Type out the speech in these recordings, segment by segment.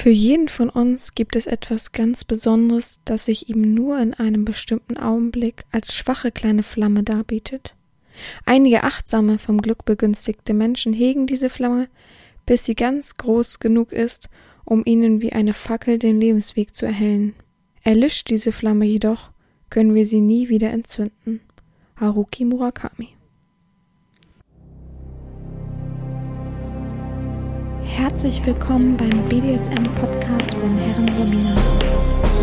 Für jeden von uns gibt es etwas ganz Besonderes, das sich ihm nur in einem bestimmten Augenblick als schwache kleine Flamme darbietet. Einige achtsame, vom Glück begünstigte Menschen hegen diese Flamme, bis sie ganz groß genug ist, um ihnen wie eine Fackel den Lebensweg zu erhellen. Erlischt diese Flamme jedoch, können wir sie nie wieder entzünden. Haruki Murakami Herzlich willkommen beim BDSM-Podcast von Herren Romina.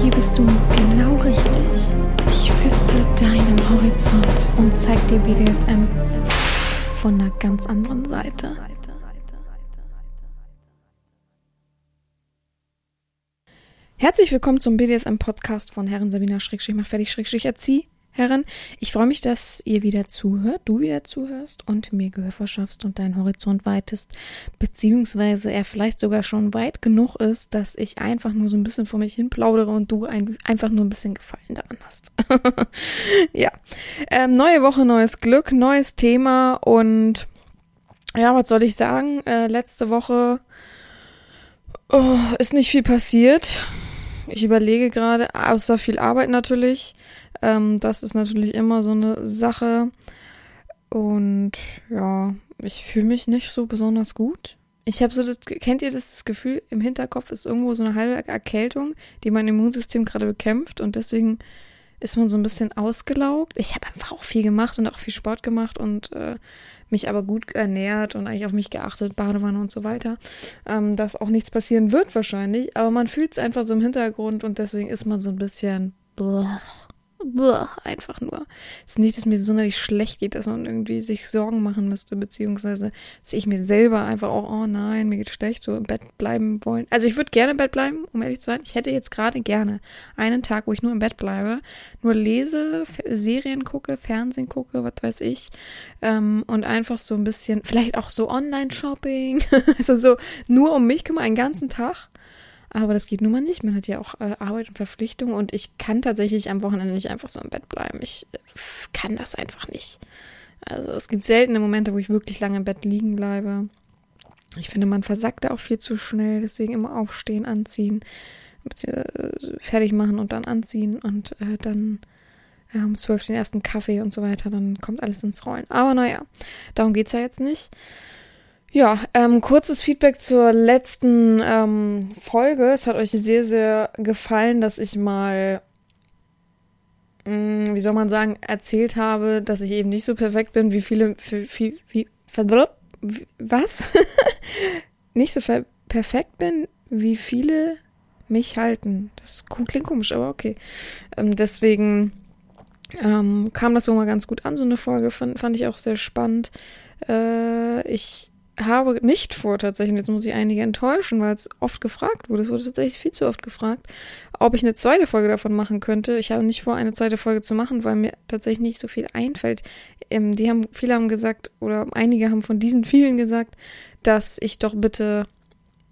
Hier bist du genau richtig. Ich feste deinen Horizont und zeig dir BDSM von einer ganz anderen Seite. Herzlich willkommen zum BDSM-Podcast von Herren Sabina Schrägstrich mach fertig Schrägstrich erzieh Herren, ich freue mich, dass ihr wieder zuhört, du wieder zuhörst und mir Gehör verschaffst und deinen Horizont weitest, beziehungsweise er vielleicht sogar schon weit genug ist, dass ich einfach nur so ein bisschen vor mich hin plaudere und du ein, einfach nur ein bisschen Gefallen daran hast. ja, ähm, neue Woche, neues Glück, neues Thema und ja, was soll ich sagen? Äh, letzte Woche oh, ist nicht viel passiert. Ich überlege gerade, außer viel Arbeit natürlich. Ähm, das ist natürlich immer so eine Sache. Und ja, ich fühle mich nicht so besonders gut. Ich habe so das, kennt ihr das, das Gefühl, im Hinterkopf ist irgendwo so eine halbe Erkältung, die mein Immunsystem gerade bekämpft und deswegen ist man so ein bisschen ausgelaugt. Ich habe einfach auch viel gemacht und auch viel Sport gemacht und äh, mich aber gut ernährt und eigentlich auf mich geachtet, Badewanne und so weiter, ähm, dass auch nichts passieren wird wahrscheinlich, aber man fühlt es einfach so im Hintergrund und deswegen ist man so ein bisschen blech. Einfach nur. Es ist nicht, dass mir sonderlich schlecht geht, dass man irgendwie sich Sorgen machen müsste, beziehungsweise dass ich mir selber einfach auch, oh nein, mir geht schlecht, so im Bett bleiben wollen. Also ich würde gerne im Bett bleiben, um ehrlich zu sein. Ich hätte jetzt gerade gerne einen Tag, wo ich nur im Bett bleibe, nur lese, Serien gucke, Fernsehen gucke, was weiß ich, ähm, und einfach so ein bisschen, vielleicht auch so Online-Shopping, also so nur um mich kümmern, einen ganzen Tag aber das geht nun mal nicht. Man hat ja auch äh, Arbeit und Verpflichtungen und ich kann tatsächlich am Wochenende nicht einfach so im Bett bleiben. Ich äh, kann das einfach nicht. Also es gibt seltene Momente, wo ich wirklich lange im Bett liegen bleibe. Ich finde, man versackt da auch viel zu schnell, deswegen immer aufstehen, anziehen, äh, fertig machen und dann anziehen und äh, dann ja, um zwölf den ersten Kaffee und so weiter, dann kommt alles ins Rollen. Aber naja, darum geht's ja jetzt nicht. Ja, ähm, kurzes Feedback zur letzten ähm, Folge. Es hat euch sehr, sehr gefallen, dass ich mal, mh, mm, wie soll man sagen, erzählt habe, dass ich eben nicht so perfekt bin, wie viele, wie, wie, wie was? nicht so perfekt bin, wie viele mich halten. Das klingt komisch, aber okay. Ähm, deswegen ähm, kam das so mal ganz gut an, so eine Folge, fand, fand ich auch sehr spannend. Äh, ich habe nicht vor, tatsächlich, und jetzt muss ich einige enttäuschen, weil es oft gefragt wurde, es wurde tatsächlich viel zu oft gefragt, ob ich eine zweite Folge davon machen könnte. Ich habe nicht vor, eine zweite Folge zu machen, weil mir tatsächlich nicht so viel einfällt. Ähm, die haben, viele haben gesagt, oder einige haben von diesen vielen gesagt, dass ich doch bitte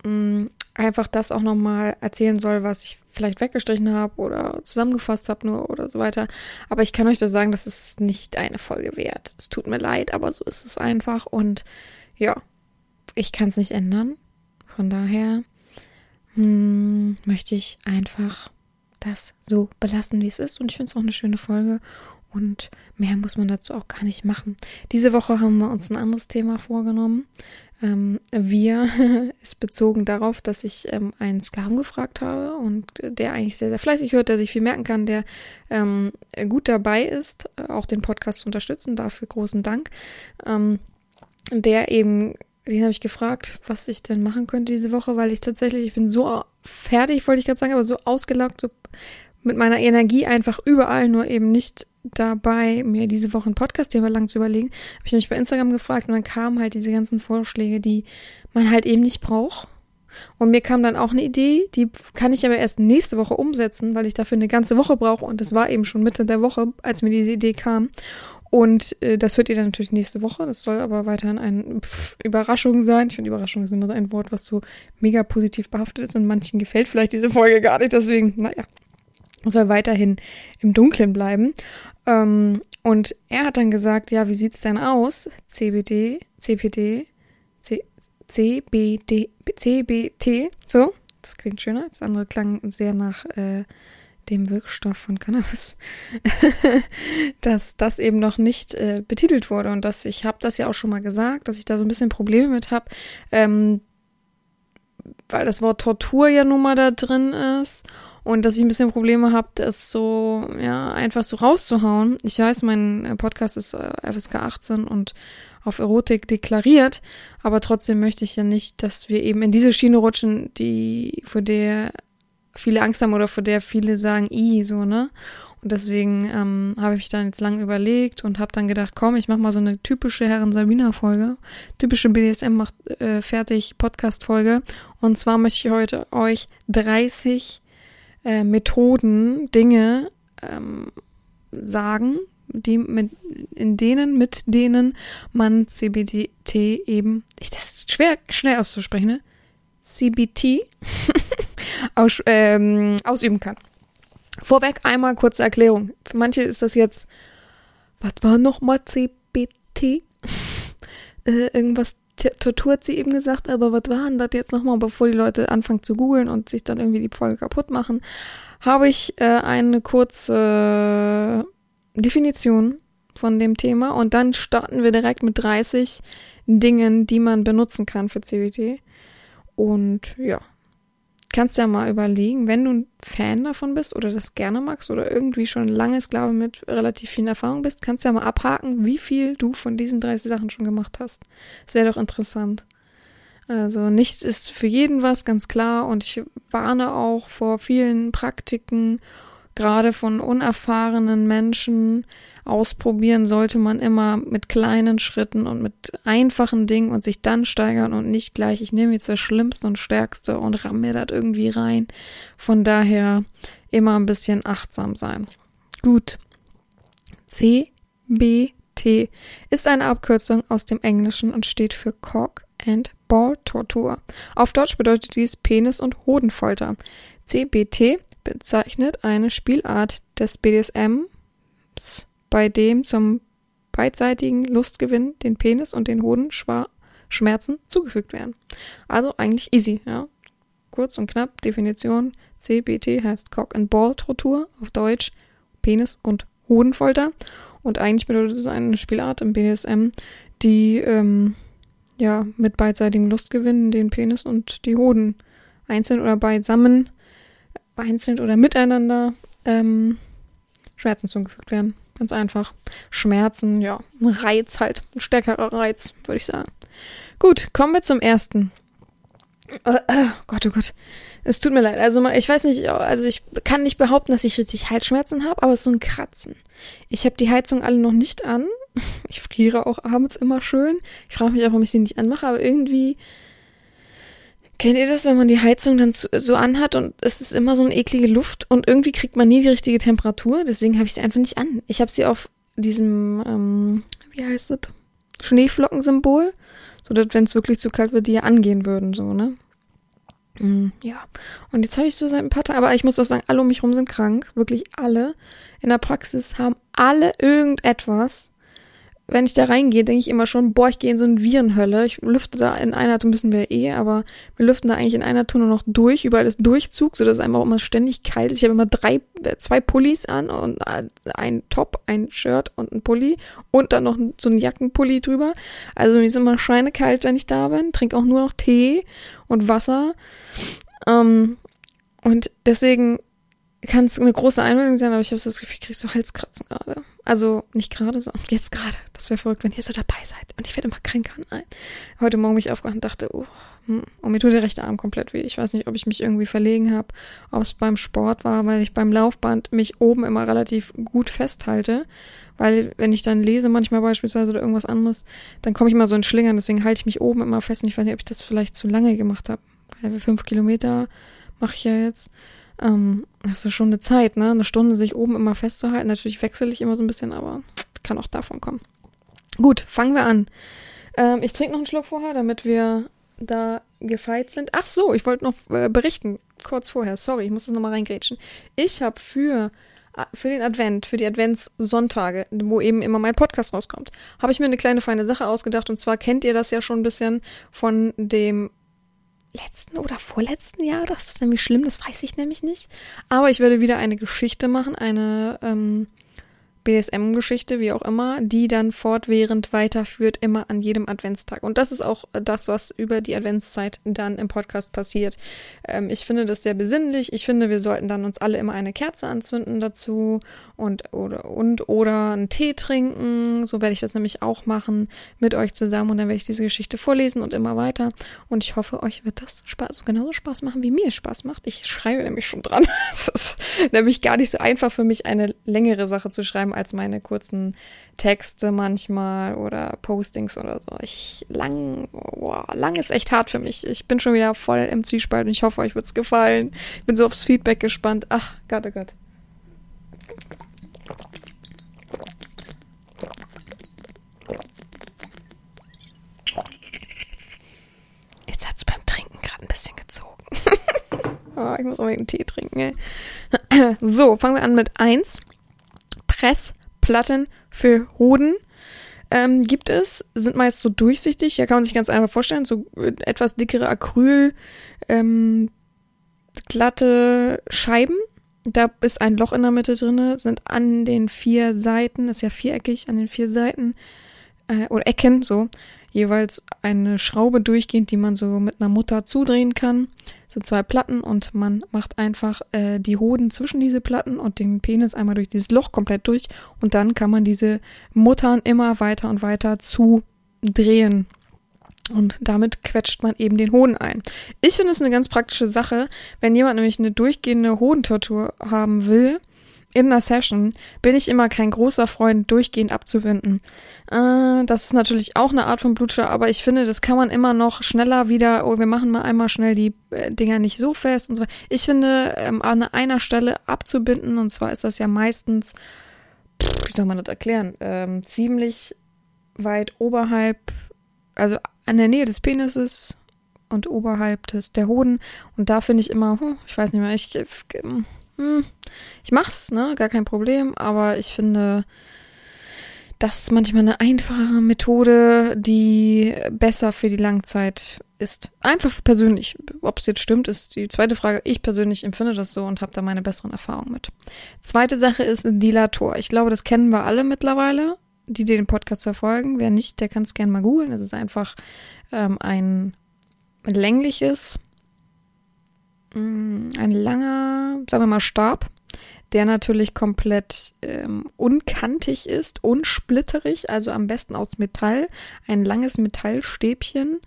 mh, mm, einfach das auch nochmal erzählen soll, was ich vielleicht weggestrichen habe oder zusammengefasst habe nur oder so weiter. Aber ich kann euch das sagen, das ist nicht eine Folge wert. Es tut mir leid, aber so ist es einfach und ja, ich kann es nicht ändern. Von daher hm, möchte ich einfach das so belassen, wie es ist. Und ich finde es auch eine schöne Folge. Und mehr muss man dazu auch gar nicht machen. Diese Woche haben wir uns ein anderes Thema vorgenommen. Ähm, wir ist bezogen darauf, dass ich ähm, einen Sklaven gefragt habe und der eigentlich sehr, sehr fleißig hört, der sich viel merken kann, der ähm, gut dabei ist, auch den Podcast zu unterstützen. Dafür großen Dank. Ähm, der eben den habe ich gefragt, was ich denn machen könnte diese Woche, weil ich tatsächlich, ich bin so fertig, wollte ich gerade sagen, aber so ausgelockt, so mit meiner Energie einfach überall, nur eben nicht dabei, mir diese Woche ein Podcast-Thema lang zu überlegen. Habe ich nämlich bei Instagram gefragt und dann kamen halt diese ganzen Vorschläge, die man halt eben nicht braucht. Und mir kam dann auch eine Idee, die kann ich aber erst nächste Woche umsetzen, weil ich dafür eine ganze Woche brauche. Und das war eben schon Mitte der Woche, als mir diese Idee kam. Und äh, das hört ihr dann natürlich nächste Woche. Das soll aber weiterhin eine Überraschung sein. Ich finde, Überraschung ist immer so ein Wort, was so mega positiv behaftet ist und manchen gefällt vielleicht diese Folge gar nicht. Deswegen, naja, soll weiterhin im Dunkeln bleiben. Ähm, und er hat dann gesagt, ja, wie sieht's denn aus? CBD, CPD, C, CBD, CBT, so, das klingt schöner. Das andere klang sehr nach äh, dem Wirkstoff von Cannabis, dass das eben noch nicht äh, betitelt wurde. Und dass ich habe das ja auch schon mal gesagt, dass ich da so ein bisschen Probleme mit habe, ähm, weil das Wort Tortur ja nun mal da drin ist. Und dass ich ein bisschen Probleme habe, das so ja einfach so rauszuhauen. Ich weiß, mein äh, Podcast ist äh, FSK 18 und auf Erotik deklariert, aber trotzdem möchte ich ja nicht, dass wir eben in diese Schiene rutschen, die vor der viele Angst haben oder vor der viele sagen, i, so, ne? Und deswegen ähm, habe ich dann jetzt lang überlegt und habe dann gedacht, komm, ich mache mal so eine typische Herren Sabina Folge, typische BDSM macht äh, fertig Podcast Folge. Und zwar möchte ich heute euch 30 äh, Methoden, Dinge ähm, sagen, die mit, in denen, mit denen man CBT eben, ich, das ist schwer, schnell auszusprechen, ne? CBT aus, ähm, ausüben kann. Vorweg einmal kurze Erklärung. Für manche ist das jetzt, was war nochmal CBT? äh, irgendwas Tortur hat sie eben gesagt, aber was war denn das jetzt nochmal, bevor die Leute anfangen zu googeln und sich dann irgendwie die Folge kaputt machen, habe ich äh, eine kurze Definition von dem Thema und dann starten wir direkt mit 30 Dingen, die man benutzen kann für CBT. Und ja, kannst ja mal überlegen, wenn du ein Fan davon bist oder das gerne magst oder irgendwie schon lange Sklave mit relativ viel Erfahrung bist, kannst du ja mal abhaken, wie viel du von diesen 30 Sachen schon gemacht hast. Das wäre doch interessant. Also nichts ist für jeden was, ganz klar. Und ich warne auch vor vielen Praktiken, gerade von unerfahrenen Menschen, ausprobieren sollte man immer mit kleinen Schritten und mit einfachen Dingen und sich dann steigern und nicht gleich, ich nehme jetzt das Schlimmste und Stärkste und ramm mir das irgendwie rein. Von daher immer ein bisschen achtsam sein. Gut. CBT ist eine Abkürzung aus dem Englischen und steht für Cock and Ball Tortur. Auf Deutsch bedeutet dies Penis- und Hodenfolter. CBT bezeichnet eine Spielart des BDSMs bei dem zum beidseitigen Lustgewinn den Penis und den Hoden Schmerzen zugefügt werden. Also eigentlich easy, ja. Kurz und knapp, Definition, CBT heißt Cock and Ball Tortur, auf Deutsch Penis- und Hodenfolter. Und eigentlich bedeutet es eine Spielart im BDSM, die ähm, ja mit beidseitigem Lustgewinn den Penis und die Hoden einzeln oder beisammen, einzeln oder miteinander ähm, Schmerzen zugefügt werden. Ganz einfach. Schmerzen, ja, ein Reiz halt, ein stärkerer Reiz, würde ich sagen. Gut, kommen wir zum ersten. Oh, oh Gott, oh Gott. Es tut mir leid. Also ich weiß nicht, also ich kann nicht behaupten, dass ich richtig Halsschmerzen habe, aber es ist so ein Kratzen. Ich habe die Heizung alle noch nicht an. Ich friere auch abends immer schön. Ich frage mich auch, warum ich sie nicht anmache, aber irgendwie Kennt ihr das, wenn man die Heizung dann so anhat und es ist immer so eine eklige Luft und irgendwie kriegt man nie die richtige Temperatur? Deswegen habe ich sie einfach nicht an. Ich habe sie auf diesem, ähm, wie heißt das? Schneeflockensymbol, so dass wenn es wirklich zu kalt wird, die ja angehen würden, so, ne? Mm, ja. Und jetzt habe ich so seit ein paar Tagen, aber ich muss auch sagen, alle um mich rum sind krank. Wirklich alle. In der Praxis haben alle irgendetwas wenn ich da reingehe, denke ich immer schon, boah, ich gehe in so eine Virenhölle. Ich lüfte da in einer Tour, müssen wir eh, aber wir lüften da eigentlich in einer Tour nur noch durch. Überall ist Durchzug, so dass es einfach immer ständig kalt ist. Ich habe immer drei, äh, zwei Pullis an und äh, ein Top, ein Shirt und ein Pulli und dann noch so ein Jackenpulli drüber. Also mir ist immer schweinekalt, wenn ich da bin. Trinke auch nur noch Tee und Wasser. Ähm, und deswegen kann es eine große Einwendung sein, aber ich habe so das Gefühl, ich krieg so Halskratzen gerade. Also nicht gerade, sondern jetzt gerade. Das wäre verrückt, wenn ihr so dabei seid. Und ich werde immer kränker. Nein. Heute Morgen mich aufgewacht und dachte, oh, hm, und mir tut der rechte Arm komplett weh. Ich weiß nicht, ob ich mich irgendwie verlegen habe, ob es beim Sport war, weil ich beim Laufband mich oben immer relativ gut festhalte. Weil wenn ich dann lese manchmal beispielsweise oder irgendwas anderes, dann komme ich immer so in Schlingern. Deswegen halte ich mich oben immer fest. Und ich weiß nicht, ob ich das vielleicht zu lange gemacht habe. Weil fünf Kilometer mache ich ja jetzt. Ähm, das ist schon eine Zeit, ne? Eine Stunde sich oben immer festzuhalten. Natürlich wechsle ich immer so ein bisschen, aber kann auch davon kommen. Gut, fangen wir an. Ähm, ich trinke noch einen Schluck vorher, damit wir da gefeit sind. Ach so, ich wollte noch äh, berichten, kurz vorher. Sorry, ich muss das nochmal reingrätschen. Ich habe für äh, für den Advent, für die Adventssonntage, wo eben immer mein Podcast rauskommt, habe ich mir eine kleine feine Sache ausgedacht. Und zwar kennt ihr das ja schon ein bisschen von dem letzten oder vorletzten Jahr. Das ist nämlich schlimm, das weiß ich nämlich nicht. Aber ich werde wieder eine Geschichte machen, eine ähm, BSM-Geschichte, wie auch immer, die dann fortwährend weiterführt, immer an jedem Adventstag. Und das ist auch das, was über die Adventszeit dann im Podcast passiert. Ähm, ich finde das sehr besinnlich. Ich finde, wir sollten dann uns alle immer eine Kerze anzünden dazu und oder, und oder einen Tee trinken. So werde ich das nämlich auch machen mit euch zusammen und dann werde ich diese Geschichte vorlesen und immer weiter. Und ich hoffe, euch wird das Spaß, genauso Spaß machen, wie mir Spaß macht. Ich schreibe nämlich schon dran. es ist nämlich gar nicht so einfach für mich, eine längere Sache zu schreiben als meine kurzen Texte manchmal oder Postings oder so. Ich lang, boah, lang ist echt hart für mich. Ich bin schon wieder voll im Zwiespalt und ich hoffe, euch wird's gefallen. Ich bin so aufs Feedback gespannt. Ach, Gott, oh Gott. Jetzt hat's beim Trinken gerade ein bisschen gezogen. oh, ich muss unbedingt einen Tee trinken, ey. So, fangen wir an mit 1. Press Platten für Hoden ähm, gibt es, sind meist so durchsichtig, ja kann man sich ganz einfach vorstellen, so äh, etwas dickere Acryl, ähm, glatte Scheiben. Da ist ein Loch in der Mitte drin, sind an den vier Seiten, ist ja viereckig, an den vier Seiten äh, oder Ecken so jeweils eine Schraube durchgehend, die man so mit einer Mutter zudrehen kann. Das sind zwei Platten und man macht einfach äh, die Hoden zwischen diese Platten und den Penis einmal durch dieses Loch komplett durch und dann kann man diese Muttern immer weiter und weiter zudrehen. Und damit quetscht man eben den Hoden ein. Ich finde es eine ganz praktische Sache, wenn jemand nämlich eine durchgehende Hodentortur haben will, in einer Session bin ich immer kein großer Freund, durchgehend abzuwinden. Äh, das ist natürlich auch eine Art von Blutscher, aber ich finde, das kann man immer noch schneller wieder, oh, wir machen mal einmal schnell die äh, Dinger nicht so fest und so. Ich finde, ähm, an einer Stelle abzubinden, und zwar ist das ja meistens, pff, wie soll man das erklären, ähm, ziemlich weit oberhalb, also an der Nähe des Penises und oberhalb des der Hoden. Und da finde ich immer, hm, ich weiß nicht mehr, ich, ich hm, ich mach's, ne, gar kein Problem, aber ich finde, das manchmal eine einfache Methode, die besser für die Langzeit ist. Einfach persönlich. Ob es jetzt stimmt, ist die zweite Frage. Ich persönlich empfinde das so und habe da meine besseren Erfahrungen mit. Zweite Sache ist ein Dilator. Ich glaube, das kennen wir alle mittlerweile, die den Podcast verfolgen. Wer nicht, der kann es gerne mal googeln. Es ist einfach ähm, ein längliches ein langer, sagen wir mal, Stab, der natürlich komplett ähm, unkantig ist, unsplitterig, also am besten aus Metall. Ein langes Metallstäbchen,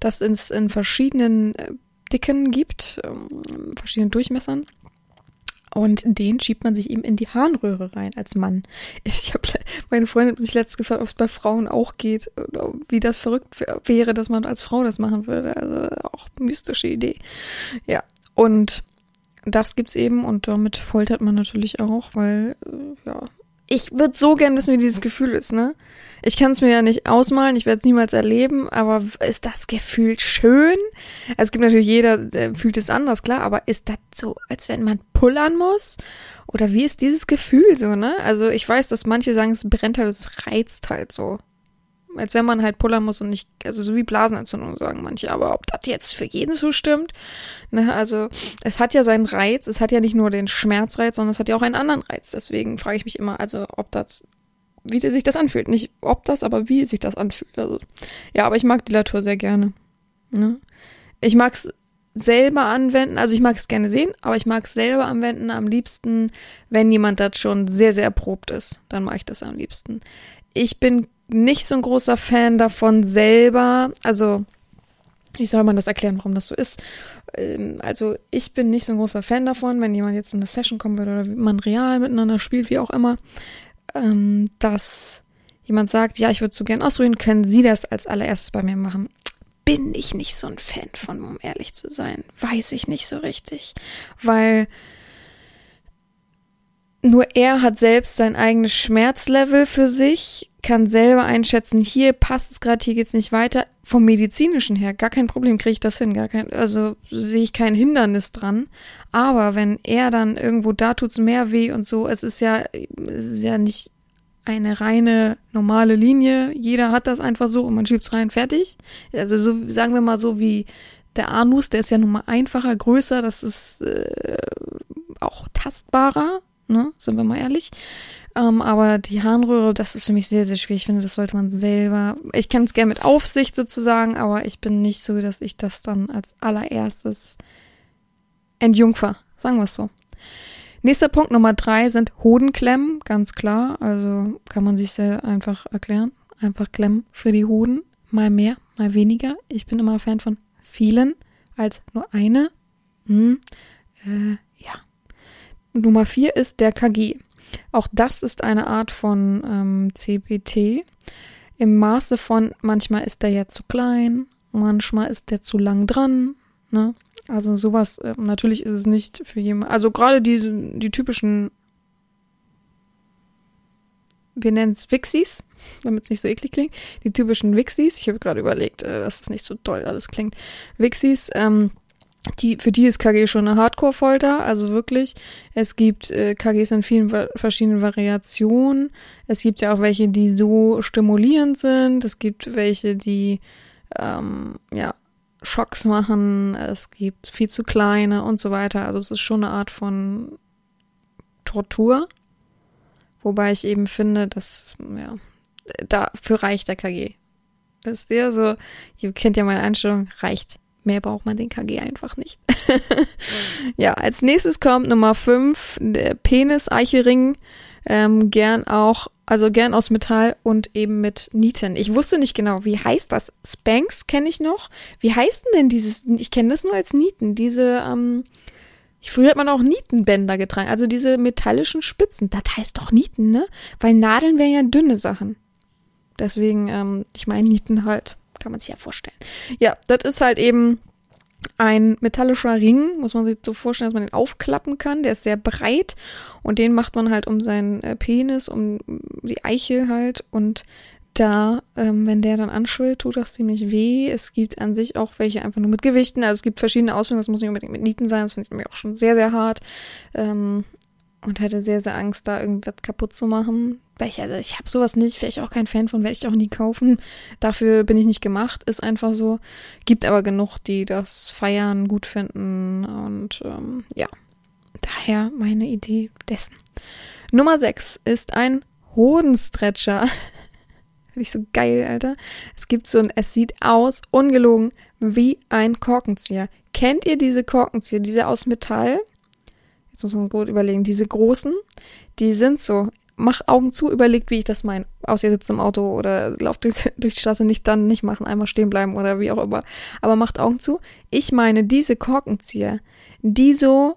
das es in verschiedenen äh, Dicken gibt, ähm, verschiedenen Durchmessern. Und den schiebt man sich eben in die Harnröhre rein als Mann. Ich habe meine Freundin hat sich letztens gefragt, ob es bei Frauen auch geht, wie das verrückt wäre, dass man als Frau das machen würde. Also auch mystische Idee. Ja, und das gibt's eben und damit foltert man natürlich auch, weil, äh, ja. Ich würde so gern wissen, wie dieses Gefühl ist, ne? Ich kann es mir ja nicht ausmalen, ich werde es niemals erleben, aber ist das Gefühl schön? Also es gibt natürlich jeder, der fühlt es anders, klar, aber ist das so, als wenn man pullern muss? Oder wie ist dieses Gefühl so, ne? Also ich weiß, dass manche sagen, es brennt halt, es reizt halt so als wenn man halt pullern muss und nicht, also so wie Blasenentzündung sagen manche, aber ob das jetzt für jeden so stimmt, ne, also es hat ja seinen Reiz, es hat ja nicht nur den Schmerzreiz, sondern es hat ja auch einen anderen Reiz, deswegen frage ich mich immer, also ob das, wie sich das anfühlt, nicht ob das, aber wie sich das anfühlt, also ja, aber ich mag Dilatur sehr gerne, ne, ich mag's selber anwenden, also ich mag es gerne sehen, aber ich mag es selber anwenden am liebsten, wenn jemand das schon sehr, sehr erprobt ist, dann mache ich das am liebsten. Ich bin nicht so ein großer Fan davon selber. Also, wie soll man das erklären, warum das so ist? Ähm, also, ich bin nicht so ein großer Fan davon, wenn jemand jetzt in eine Session kommen würde oder man real miteinander spielt, wie auch immer, ähm, dass jemand sagt, ja, ich würde so gern ausruhen, können Sie das als allererstes bei mir machen? Bin ich nicht so ein Fan von, um ehrlich zu sein. Weiß ich nicht so richtig. Weil nur er hat selbst sein eigenes Schmerzlevel für sich, kann selber einschätzen, hier passt es gerade, hier geht's nicht weiter. Vom medizinischen her, gar kein Problem, kriege ich das hin, gar kein, also sehe ich kein Hindernis dran. Aber wenn er dann irgendwo da tut's mehr weh und so, es ist ja, es ist ja nicht eine reine normale Linie. Jeder hat das einfach so und man schiebt's rein, fertig. Also so sagen wir mal so wie Der Anus, der ist ja nun mal einfacher, größer, das ist äh, auch tastbarer, ne? Sind wir mal ehrlich. Ähm, aber die Harnröhre, das ist für mich sehr, sehr schwierig. Ich finde, das sollte man selber. Ich kann es gerne mit Aufsicht sozusagen, aber ich bin nicht so, dass ich das dann als allererstes entjungfer. Sagen wir es so. Nächster Punkt Nummer drei sind Hodenklemmen, ganz klar. Also kann man sich sehr einfach erklären. Einfach klemmen für die Hoden. Mal mehr, mal weniger. Ich bin immer Fan von vielen als nur eine. Hm. Äh. Nummer vier ist der KG. Auch das ist eine Art von ähm, CPT. Im Maße von, manchmal ist der ja zu klein, manchmal ist der zu lang dran. Ne? Also sowas, äh, natürlich ist es nicht für jemanden, also gerade die, die typischen, wir nennen es Wixies, damit es nicht so eklig klingt, die typischen Wixies, ich habe gerade überlegt, äh, dass es nicht so toll alles klingt, Wixies, ähm, die, für die ist KG schon eine Hardcore-Folter, also wirklich. Es gibt äh, KGs in vielen verschiedenen Variationen. Es gibt ja auch welche, die so stimulierend sind. Es gibt welche, die ähm, ja Schocks machen, es gibt viel zu kleine und so weiter. Also es ist schon eine Art von Tortur. Wobei ich eben finde, dass, ja, dafür reicht der KG. Ist sehr so, ihr kennt ja meine Einstellung, reicht. Mehr braucht man den KG einfach nicht. ja, als nächstes kommt Nummer 5, der Penis-Eichelring. Ähm, gern auch also gern aus Metall und eben mit Nieten. Ich wusste nicht genau, wie heißt das? Spanks kenne ich noch. Wie heißt denn dieses? Ich kenne das nur als Nieten. Diese, ähm, früher hat man auch Nietenbänder getragen, also diese metallischen Spitzen. Das heißt doch Nieten, ne? Weil Nadeln wären ja dünne Sachen. Deswegen, ähm, ich meine Nieten halt. Kann man sich ja vorstellen. Ja, das ist halt eben ein metallischer Ring, muss man sich so vorstellen, dass man den aufklappen kann. Der ist sehr breit und den macht man halt um seinen äh, Penis, um die Eichel halt. Und da, ähm, wenn der dann anschwillt, tut das ziemlich weh. Es gibt an sich auch welche einfach nur mit Gewichten. Also es gibt verschiedene Ausführungen, das muss nicht unbedingt mit Nieten sein, das finde ich mir auch schon sehr, sehr hart. Ähm, und hatte sehr, sehr Angst, da irgendwas kaputt zu machen. Ich, also ich habe sowas nicht, wäre ich auch kein Fan von, werde ich auch nie kaufen. Dafür bin ich nicht gemacht, ist einfach so. Gibt aber genug, die das feiern, gut finden und ähm, ja, daher meine Idee dessen. Nummer 6 ist ein Hodenstretcher. Finde ich so geil, Alter. Es gibt so ein, es sieht aus, ungelogen, wie ein Korkenzieher. Kennt ihr diese Korkenzieher, diese aus Metall? Jetzt muss man gut überlegen, diese großen, die sind so, mach Augen zu, überlegt, wie ich das meine. Aus ihr sitzt im Auto oder lauft durch, durch die Straße, nicht dann, nicht machen, einmal stehen bleiben oder wie auch immer. Aber macht Augen zu. Ich meine diese Korkenzieher, die so,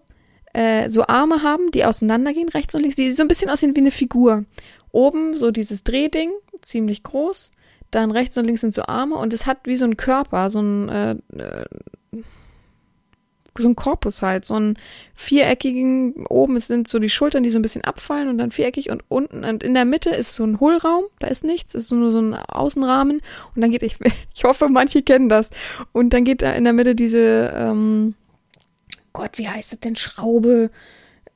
äh, so Arme haben, die auseinandergehen, rechts und links, die so ein bisschen aussehen wie eine Figur. Oben so dieses Drehding, ziemlich groß. Dann rechts und links sind so Arme und es hat wie so ein Körper, so ein, äh, äh so ein Korpus halt, so ein viereckigen, oben sind so die Schultern, die so ein bisschen abfallen und dann viereckig und unten und in der Mitte ist so ein Hohlraum, da ist nichts, ist nur so ein Außenrahmen und dann geht, ich, ich hoffe, manche kennen das und dann geht da in der Mitte diese, ähm, Gott, wie heißt das denn, Schraube,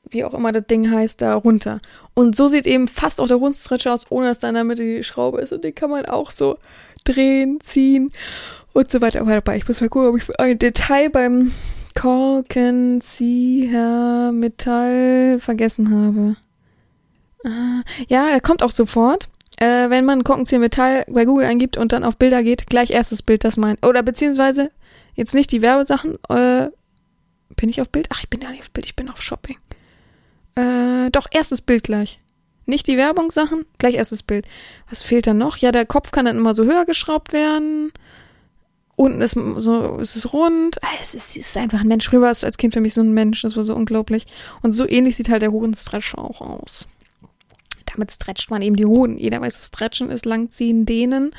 wie auch immer das Ding heißt, da runter. Und so sieht eben fast auch der Rundstretcher aus, ohne dass da in der Mitte die Schraube ist und den kann man auch so drehen, ziehen und so weiter. Aber ich muss mal gucken, ob ich ein Detail beim Korkenzieher Metall vergessen habe. Ah, ja, er kommt auch sofort. Äh, wenn man Korkenzieher Metall bei Google eingibt und dann auf Bilder geht, gleich erstes Bild, das mein. Oder beziehungsweise jetzt nicht die Werbesachen. Äh, bin ich auf Bild? Ach, ich bin ja nicht auf Bild, ich bin auf Shopping. Äh, doch, erstes Bild gleich. Nicht die Werbungssachen, gleich erstes Bild. Was fehlt dann noch? Ja, der Kopf kann dann immer so höher geschraubt werden. Unten ist so, es rund. Ah, es ist, es ist einfach ein Mensch. Früher war es als Kind für mich so ein Mensch. Das war so unglaublich. Und so ähnlich sieht halt der Hodenstretch auch aus. Damit stretcht man eben die Hoden. Jeder weiß, was Stretchen ist, langziehen, dehnen.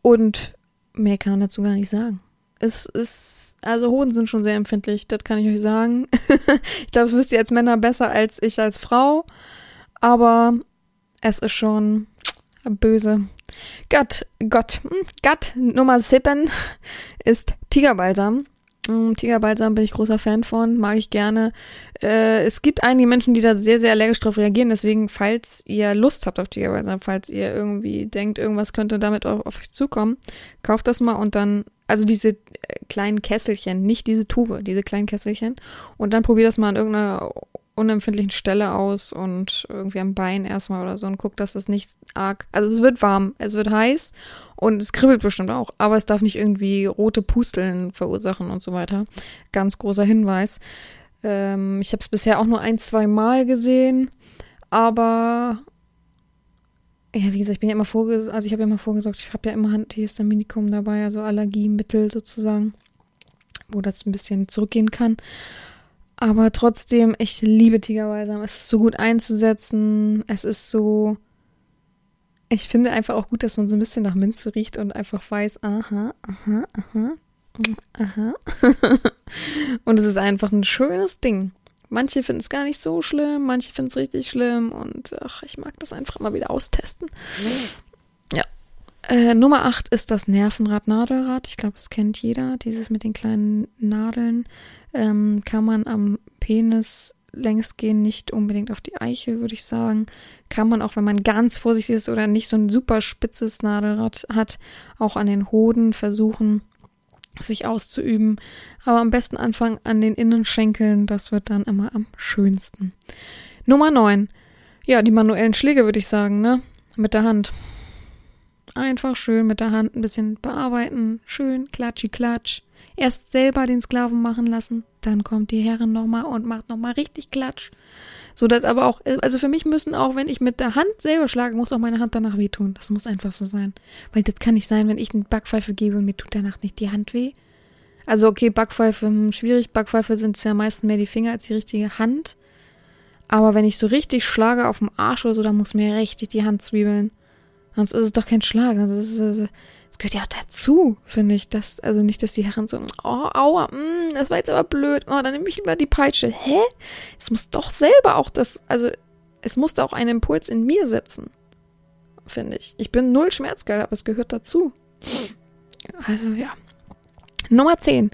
Und mehr kann man dazu gar nicht sagen. Es ist, also Hoden sind schon sehr empfindlich, das kann ich euch sagen. ich glaube, das wisst ihr als Männer besser als ich als Frau. Aber es ist schon böse. Gott, Gott, hm, Gott Nummer 7 ist Tigerbalsam. Hm, Tigerbalsam bin ich großer Fan von, mag ich gerne. Äh, es gibt einige Menschen, die da sehr, sehr allergisch drauf reagieren. Deswegen, falls ihr Lust habt auf Tigerbalsam, falls ihr irgendwie denkt, irgendwas könnte damit auf, auf euch zukommen, kauft das mal und dann also diese äh, kleinen Kesselchen, nicht diese Tube, diese kleinen Kesselchen. Und dann probier das mal an irgendeiner unempfindlichen Stelle aus und irgendwie am Bein erstmal oder so und guck, dass das nicht arg, also es wird warm, es wird heiß und es kribbelt bestimmt auch, aber es darf nicht irgendwie rote Pusteln verursachen und so weiter. Ganz großer Hinweis. Ähm, ich habe es bisher auch nur ein, zwei Mal gesehen, aber ja, wie gesagt, ich bin ja immer vorgesorgt, also ich habe ja immer vorgesorgt, ich habe ja immer Antihistaminikum dabei, also Allergiemittel sozusagen, wo das ein bisschen zurückgehen kann. Aber trotzdem, ich liebe Tigerbalsam. Es ist so gut einzusetzen. Es ist so. Ich finde einfach auch gut, dass man so ein bisschen nach Minze riecht und einfach weiß, aha, aha, aha, aha. und es ist einfach ein schönes Ding. Manche finden es gar nicht so schlimm, manche finden es richtig schlimm und ach, ich mag das einfach mal wieder austesten. Äh, Nummer 8 ist das Nervenrad-Nadelrad. Ich glaube, das kennt jeder. Dieses mit den kleinen Nadeln ähm, kann man am Penis längs gehen, nicht unbedingt auf die Eichel, würde ich sagen. Kann man auch, wenn man ganz vorsichtig ist oder nicht so ein super spitzes Nadelrad hat, auch an den Hoden versuchen, sich auszuüben. Aber am besten anfangen an den Innenschenkeln, das wird dann immer am schönsten. Nummer 9. Ja, die manuellen Schläge, würde ich sagen, ne? Mit der Hand. Einfach schön mit der Hand ein bisschen bearbeiten. Schön, klatschi, klatsch. Erst selber den Sklaven machen lassen, dann kommt die Herrin nochmal und macht nochmal richtig Klatsch. So dass aber auch, also für mich müssen auch, wenn ich mit der Hand selber schlage, muss auch meine Hand danach wehtun. Das muss einfach so sein. Weil das kann nicht sein, wenn ich eine Backpfeife gebe und mir tut danach nicht die Hand weh. Also okay, Backpfeife, hm, schwierig. Backpfeife sind ja meistens mehr die Finger als die richtige Hand. Aber wenn ich so richtig schlage auf dem Arsch oder so, dann muss mir richtig die Hand zwiebeln. Sonst ist es doch kein Schlag. Das gehört ja auch dazu, finde ich. Das, also nicht, dass die Herren so, oh, aua, mm, das war jetzt aber blöd. Oh, dann nehme ich lieber die Peitsche. Hä? Es muss doch selber auch das, also es musste auch einen Impuls in mir setzen. Finde ich. Ich bin null schmerzgeil, aber es gehört dazu. Also ja. Nummer 10.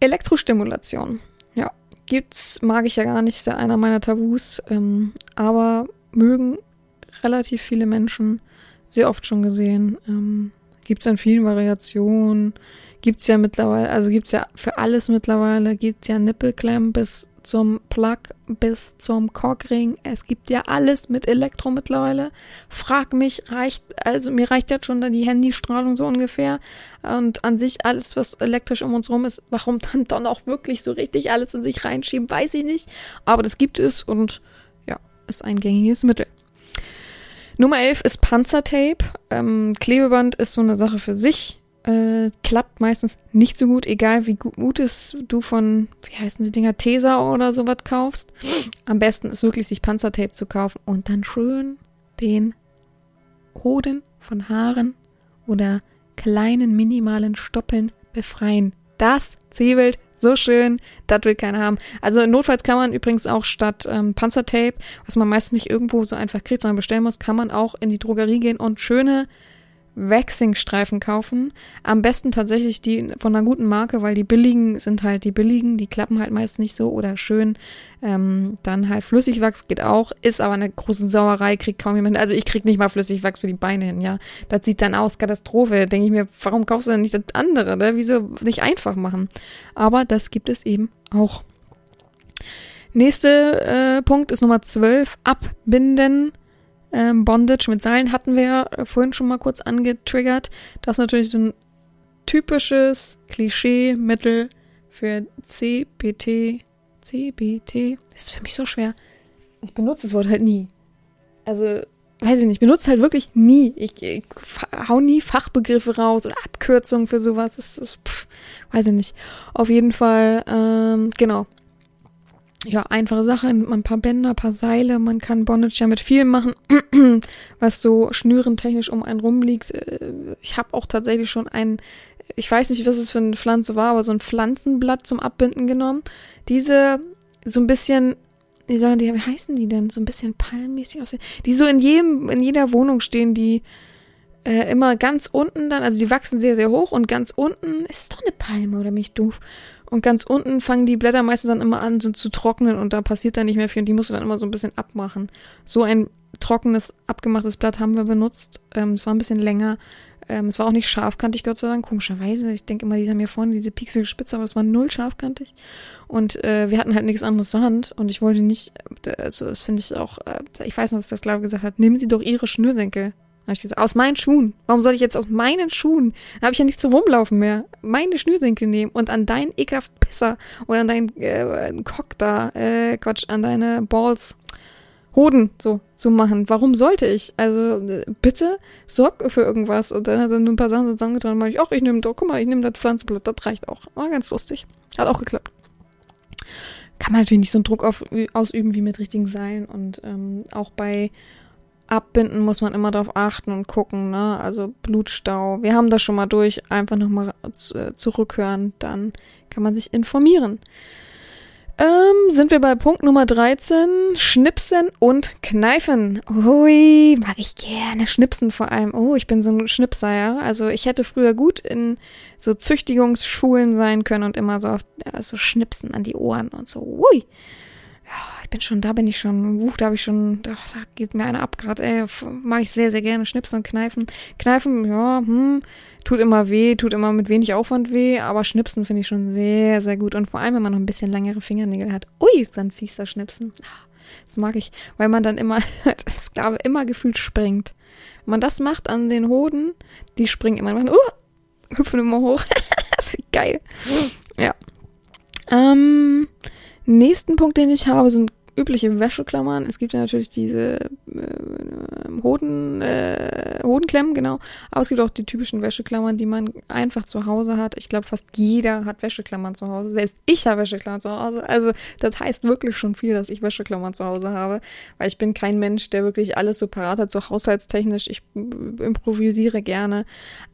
Elektrostimulation. Ja, gibt's, mag ich ja gar nicht, ist ja einer meiner Tabus. Ähm, aber mögen relativ viele Menschen sehr oft schon gesehen. Ähm, Gibt es in vielen Variationen. Gibt es ja mittlerweile, also gibt es ja für alles mittlerweile. Gibt es ja Nippelklemmen bis zum Plug, bis zum Cockring. Es gibt ja alles mit Elektro mittlerweile. Frag mich, reicht, also mir reicht jetzt schon dann die Handystrahlung so ungefähr. Und an sich alles, was elektrisch um uns rum ist, warum dann dann auch wirklich so richtig alles in sich reinschieben, weiß ich nicht. Aber das gibt es und ja, ist ein gängiges Mittel. Nummer 11 ist Panzertape. Ähm, Klebeband ist so eine Sache für sich. Äh, klappt meistens nicht so gut, egal wie gut es du von, wie heißen die Dinger, Tesa oder sowas kaufst. Am besten ist wirklich sich Panzertape zu kaufen und dann schön den Hoden von Haaren oder kleinen minimalen Stoppeln befreien. Das zwiebelt so schön, das will keiner haben. Also notfalls kann man übrigens auch statt ähm, Panzertape, was man meistens nicht irgendwo so einfach kriegt, sondern bestellen muss, kann man auch in die Drogerie gehen und schöne Waxing-Streifen kaufen. Am besten tatsächlich die von einer guten Marke, weil die billigen sind halt die billigen, die klappen halt meist nicht so oder schön. Ähm, dann halt Flüssigwachs geht auch, ist aber eine große Sauerei, kriegt kaum jemand. Also ich krieg nicht mal Flüssigwachs für die Beine hin, ja. Das sieht dann aus, Katastrophe. Denke ich mir, warum kaufst du denn nicht das andere? Ne? Wieso nicht einfach machen? Aber das gibt es eben auch. Nächster äh, Punkt ist Nummer 12, abbinden ähm, Bondage mit Seilen hatten wir ja vorhin schon mal kurz angetriggert. Das ist natürlich so ein typisches Klischee-Mittel für CBT. CBT. Das ist für mich so schwer. Ich benutze das Wort halt nie. Also, weiß ich nicht, ich benutze halt wirklich nie. Ich, ich hau nie Fachbegriffe raus oder Abkürzungen für sowas. Das ist, pff, weiß ich nicht. Auf jeden Fall, ähm, genau ja, einfache Sache, ein paar Bänder, ein paar Seile, man kann Bondage ja mit viel machen, was so schnürentechnisch um einen rumliegt. Äh, ich habe auch tatsächlich schon ein, ich weiß nicht, was es für eine Pflanze war, aber so ein Pflanzenblatt zum Abbinden genommen. Diese so ein bisschen, wie sollen die, wie heißen die denn? So ein bisschen palmmäßig aussehen. Die so in jedem, in jeder Wohnung stehen, die äh, immer ganz unten dann, also die wachsen sehr, sehr hoch und ganz unten ist doch eine Palme oder mich doof. Und ganz unten fangen die Blätter meistens dann immer an so zu trocknen und da passiert dann nicht mehr viel und die musst du dann immer so ein bisschen abmachen. So ein trockenes, abgemachtes Blatt haben wir benutzt. Ähm, es war ein bisschen länger. Ähm, es war auch nicht scharfkantig, Gott sei Dank, komischerweise. Ich denke immer, die haben hier vorne diese pixelige Spitze, aber es war null scharfkantig. Und äh, wir hatten halt nichts anderes zur Hand und ich wollte nicht, also das finde ich auch, äh, ich weiß noch, dass der Sklave gesagt hat, nehmen Sie doch Ihre Schnürsenkel. Habe ich gesagt, aus meinen Schuhen. Warum soll ich jetzt aus meinen Schuhen? Da habe ich ja nicht zum Rumlaufen mehr. Meine Schnürsenkel nehmen und an deinen ekelhaft Pisser oder an deinen äh, Cock da, äh, Quatsch, an deine Balls Hoden so zu machen. Warum sollte ich? Also äh, bitte sorg für irgendwas. Und dann hat er ein paar Sachen zusammengetragen und meinte ich, ach, ich nehme doch, guck mal, ich nehme das Pflanzenblatt, das reicht auch. War ganz lustig. Hat auch geklappt. Kann man natürlich nicht so einen Druck auf, ausüben wie mit richtigen Seilen. Und ähm, auch bei Abbinden muss man immer darauf achten und gucken, ne? Also Blutstau. Wir haben das schon mal durch. Einfach nochmal äh, zurückhören. Dann kann man sich informieren. Ähm, sind wir bei Punkt Nummer 13. Schnipsen und Kneifen. Ui, mag ich gerne. Schnipsen vor allem. Oh, ich bin so ein Schnipser, ja. Also ich hätte früher gut in so Züchtigungsschulen sein können und immer so auf ja, so Schnipsen an die Ohren und so. Ui. Ja, bin schon, da bin ich schon, wuch, da habe ich schon, ach, da geht mir einer ab gerade, ey, mag ich sehr, sehr gerne, Schnipsen und Kneifen. Kneifen, ja, hm, tut immer weh, tut immer mit wenig Aufwand weh, aber Schnipsen finde ich schon sehr, sehr gut. Und vor allem, wenn man noch ein bisschen längere Fingernägel hat. Ui, ist dann fieser Schnipsen. Das mag ich, weil man dann immer, das glaube immer gefühlt springt. Wenn man das macht an den Hoden, die springen immer, uh, hüpfen immer hoch. das ist geil. Ja. Ähm, nächsten Punkt, den ich habe, sind übliche Wäscheklammern. Es gibt ja natürlich diese äh, Hoden, äh, Hodenklemmen, genau. Aber es gibt auch die typischen Wäscheklammern, die man einfach zu Hause hat. Ich glaube, fast jeder hat Wäscheklammern zu Hause. Selbst ich habe Wäscheklammern zu Hause. Also das heißt wirklich schon viel, dass ich Wäscheklammern zu Hause habe. Weil ich bin kein Mensch, der wirklich alles so parat hat, so haushaltstechnisch. Ich improvisiere gerne.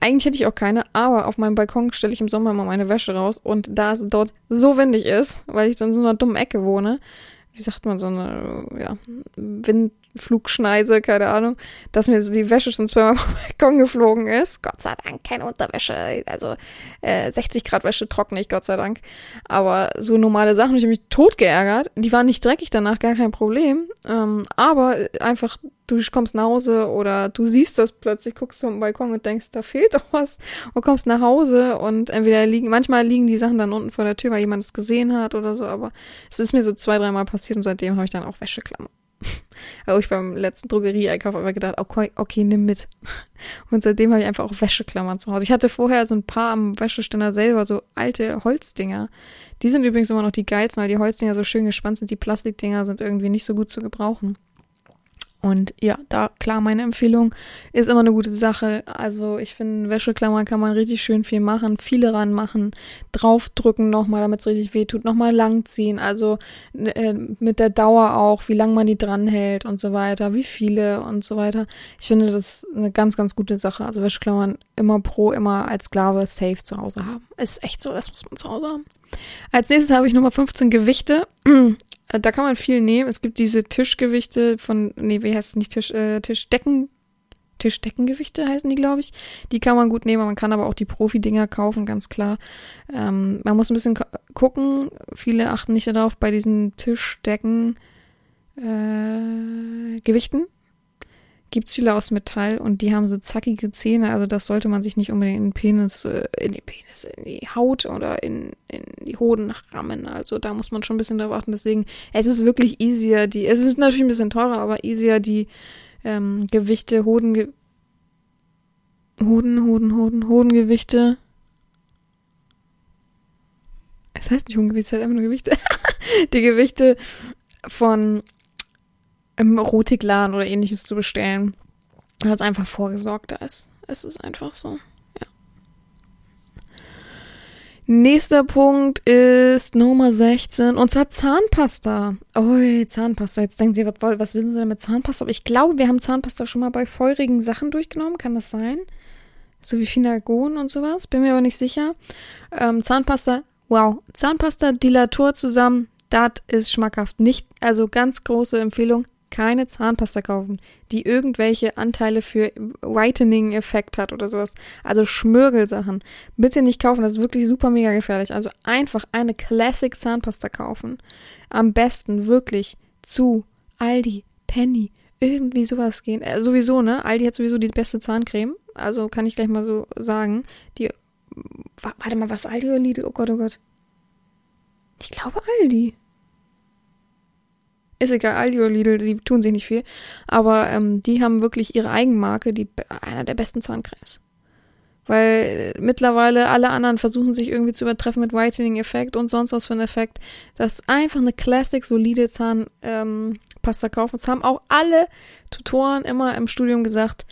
Eigentlich hätte ich auch keine, aber auf meinem Balkon stelle ich im Sommer immer meine Wäsche raus. Und da es dort so windig ist, weil ich in so einer dummen Ecke wohne, wie sagt man, so eine, ja, Windflugschneise, keine Ahnung, dass mir so die Wäsche schon zweimal vom Balkon geflogen ist. Gott sei Dank keine Unterwäsche, also äh, 60 Grad Wäsche trockne ich, Gott sei Dank. Aber so normale Sachen, ich habe mich tot geärgert. Die waren nicht dreckig danach, gar kein Problem. Ähm, aber einfach du kommst nach Hause oder du siehst das plötzlich, guckst zum Balkon und denkst, da fehlt doch was und kommst nach Hause und entweder liegen, manchmal liegen die Sachen dann unten vor der Tür, weil jemand es gesehen hat oder so, aber es ist mir so zwei, dreimal passiert und seitdem habe ich dann auch Wäscheklammer. Habe ich beim letzten Drogerie-Einkauf aber gedacht, okay, okay, nimm mit. Und seitdem habe ich einfach auch Wäscheklammern zu Hause. Ich hatte vorher so ein paar am Wäscheständer selber, so alte Holzdinger. Die sind übrigens immer noch die geilsten, weil die Holzdinger so schön gespannt sind. Die Plastikdinger sind irgendwie nicht so gut zu gebrauchen. Und ja, da klar, meine Empfehlung ist immer eine gute Sache. Also ich finde, Wäscheklammern kann man richtig schön viel machen, viele ranmachen, draufdrücken nochmal, damit es richtig weh tut, nochmal langziehen. Also äh, mit der Dauer auch, wie lange man die dranhält und so weiter, wie viele und so weiter. Ich finde, das ist eine ganz, ganz gute Sache. Also Wäscheklammern immer pro, immer als Sklave safe zu Hause haben. Ist echt so, das muss man zu Hause haben. Als nächstes habe ich Nummer 15 Gewichte. Äh, da kann man viel nehmen. Es gibt diese Tischgewichte von, nee, wie heißt es nicht, Tisch, äh, Tischdecken, Tischdeckengewichte heißen die, glaube ich. Die kann man gut nehmen, man kann aber auch die Profi-Dinger kaufen, ganz klar. Ähm, man muss ein bisschen gucken. Viele achten nicht darauf bei diesen Tischdecken äh, Gewichten gibt's viele aus Metall und die haben so zackige Zähne, also das sollte man sich nicht unbedingt in den Penis, äh, in die Penis, in die Haut oder in, in die Hoden rammen. Also da muss man schon ein bisschen drauf achten. Deswegen, es ist wirklich easier, die, es ist natürlich ein bisschen teurer, aber easier die ähm, Gewichte, Hoden, Hoden, Hoden, Hoden, Hodengewichte. Es heißt nicht Hodengewichte, es heißt einfach nur Gewichte. die Gewichte von im Erotikladen oder ähnliches zu bestellen, weil es einfach vorgesorgter ist. Es ist einfach so. Ja. Nächster Punkt ist Nummer 16 und zwar Zahnpasta. Ui, Zahnpasta. Jetzt denken Sie, was, was wissen Sie denn mit Zahnpasta? Aber ich glaube, wir haben Zahnpasta schon mal bei feurigen Sachen durchgenommen. Kann das sein? So wie Finagon und sowas. Bin mir aber nicht sicher. Ähm, Zahnpasta, wow. Zahnpasta, Dilator zusammen. Das ist schmackhaft. Nicht, also ganz große Empfehlung keine Zahnpasta kaufen, die irgendwelche Anteile für Whitening-Effekt hat oder sowas. Also Schmörgelsachen. Bitte nicht kaufen, das ist wirklich super mega gefährlich. Also einfach eine Classic Zahnpasta kaufen. Am besten wirklich zu Aldi, Penny, irgendwie sowas gehen. Äh, sowieso, ne? Aldi hat sowieso die beste Zahncreme. Also kann ich gleich mal so sagen. Die, warte mal, was Aldi oder Lidl? Oh Gott, oh Gott. Ich glaube Aldi. Ist egal, Aldi oder Lidl, die tun sich nicht viel. Aber ähm, die haben wirklich ihre Eigenmarke, die einer der besten Zahncremes. Weil mittlerweile alle anderen versuchen sich irgendwie zu übertreffen mit Whitening-Effekt und sonst was für ein Effekt. Das ist einfach eine Classic, solide Zahnpasta ähm, kaufen. Das haben auch alle Tutoren immer im Studium gesagt.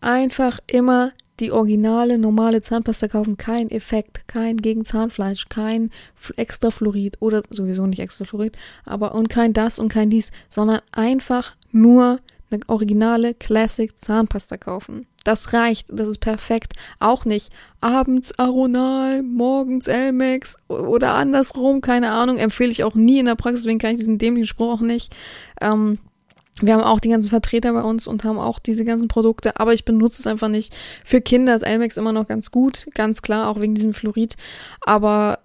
Einfach immer die originale, normale Zahnpasta kaufen. Kein Effekt, kein gegen Zahnfleisch, kein extra Fluorid oder sowieso nicht extra Fluorid, aber und kein das und kein dies, sondern einfach nur eine originale Classic Zahnpasta kaufen. Das reicht, das ist perfekt. Auch nicht abends Aronal, morgens Elmex oder andersrum, keine Ahnung, empfehle ich auch nie in der Praxis, deswegen kann ich diesen dämlichen Spruch auch nicht. Ähm, wir haben auch die ganzen Vertreter bei uns und haben auch diese ganzen Produkte, aber ich benutze es einfach nicht. Für Kinder ist Elmex immer noch ganz gut, ganz klar, auch wegen diesem Fluorid, aber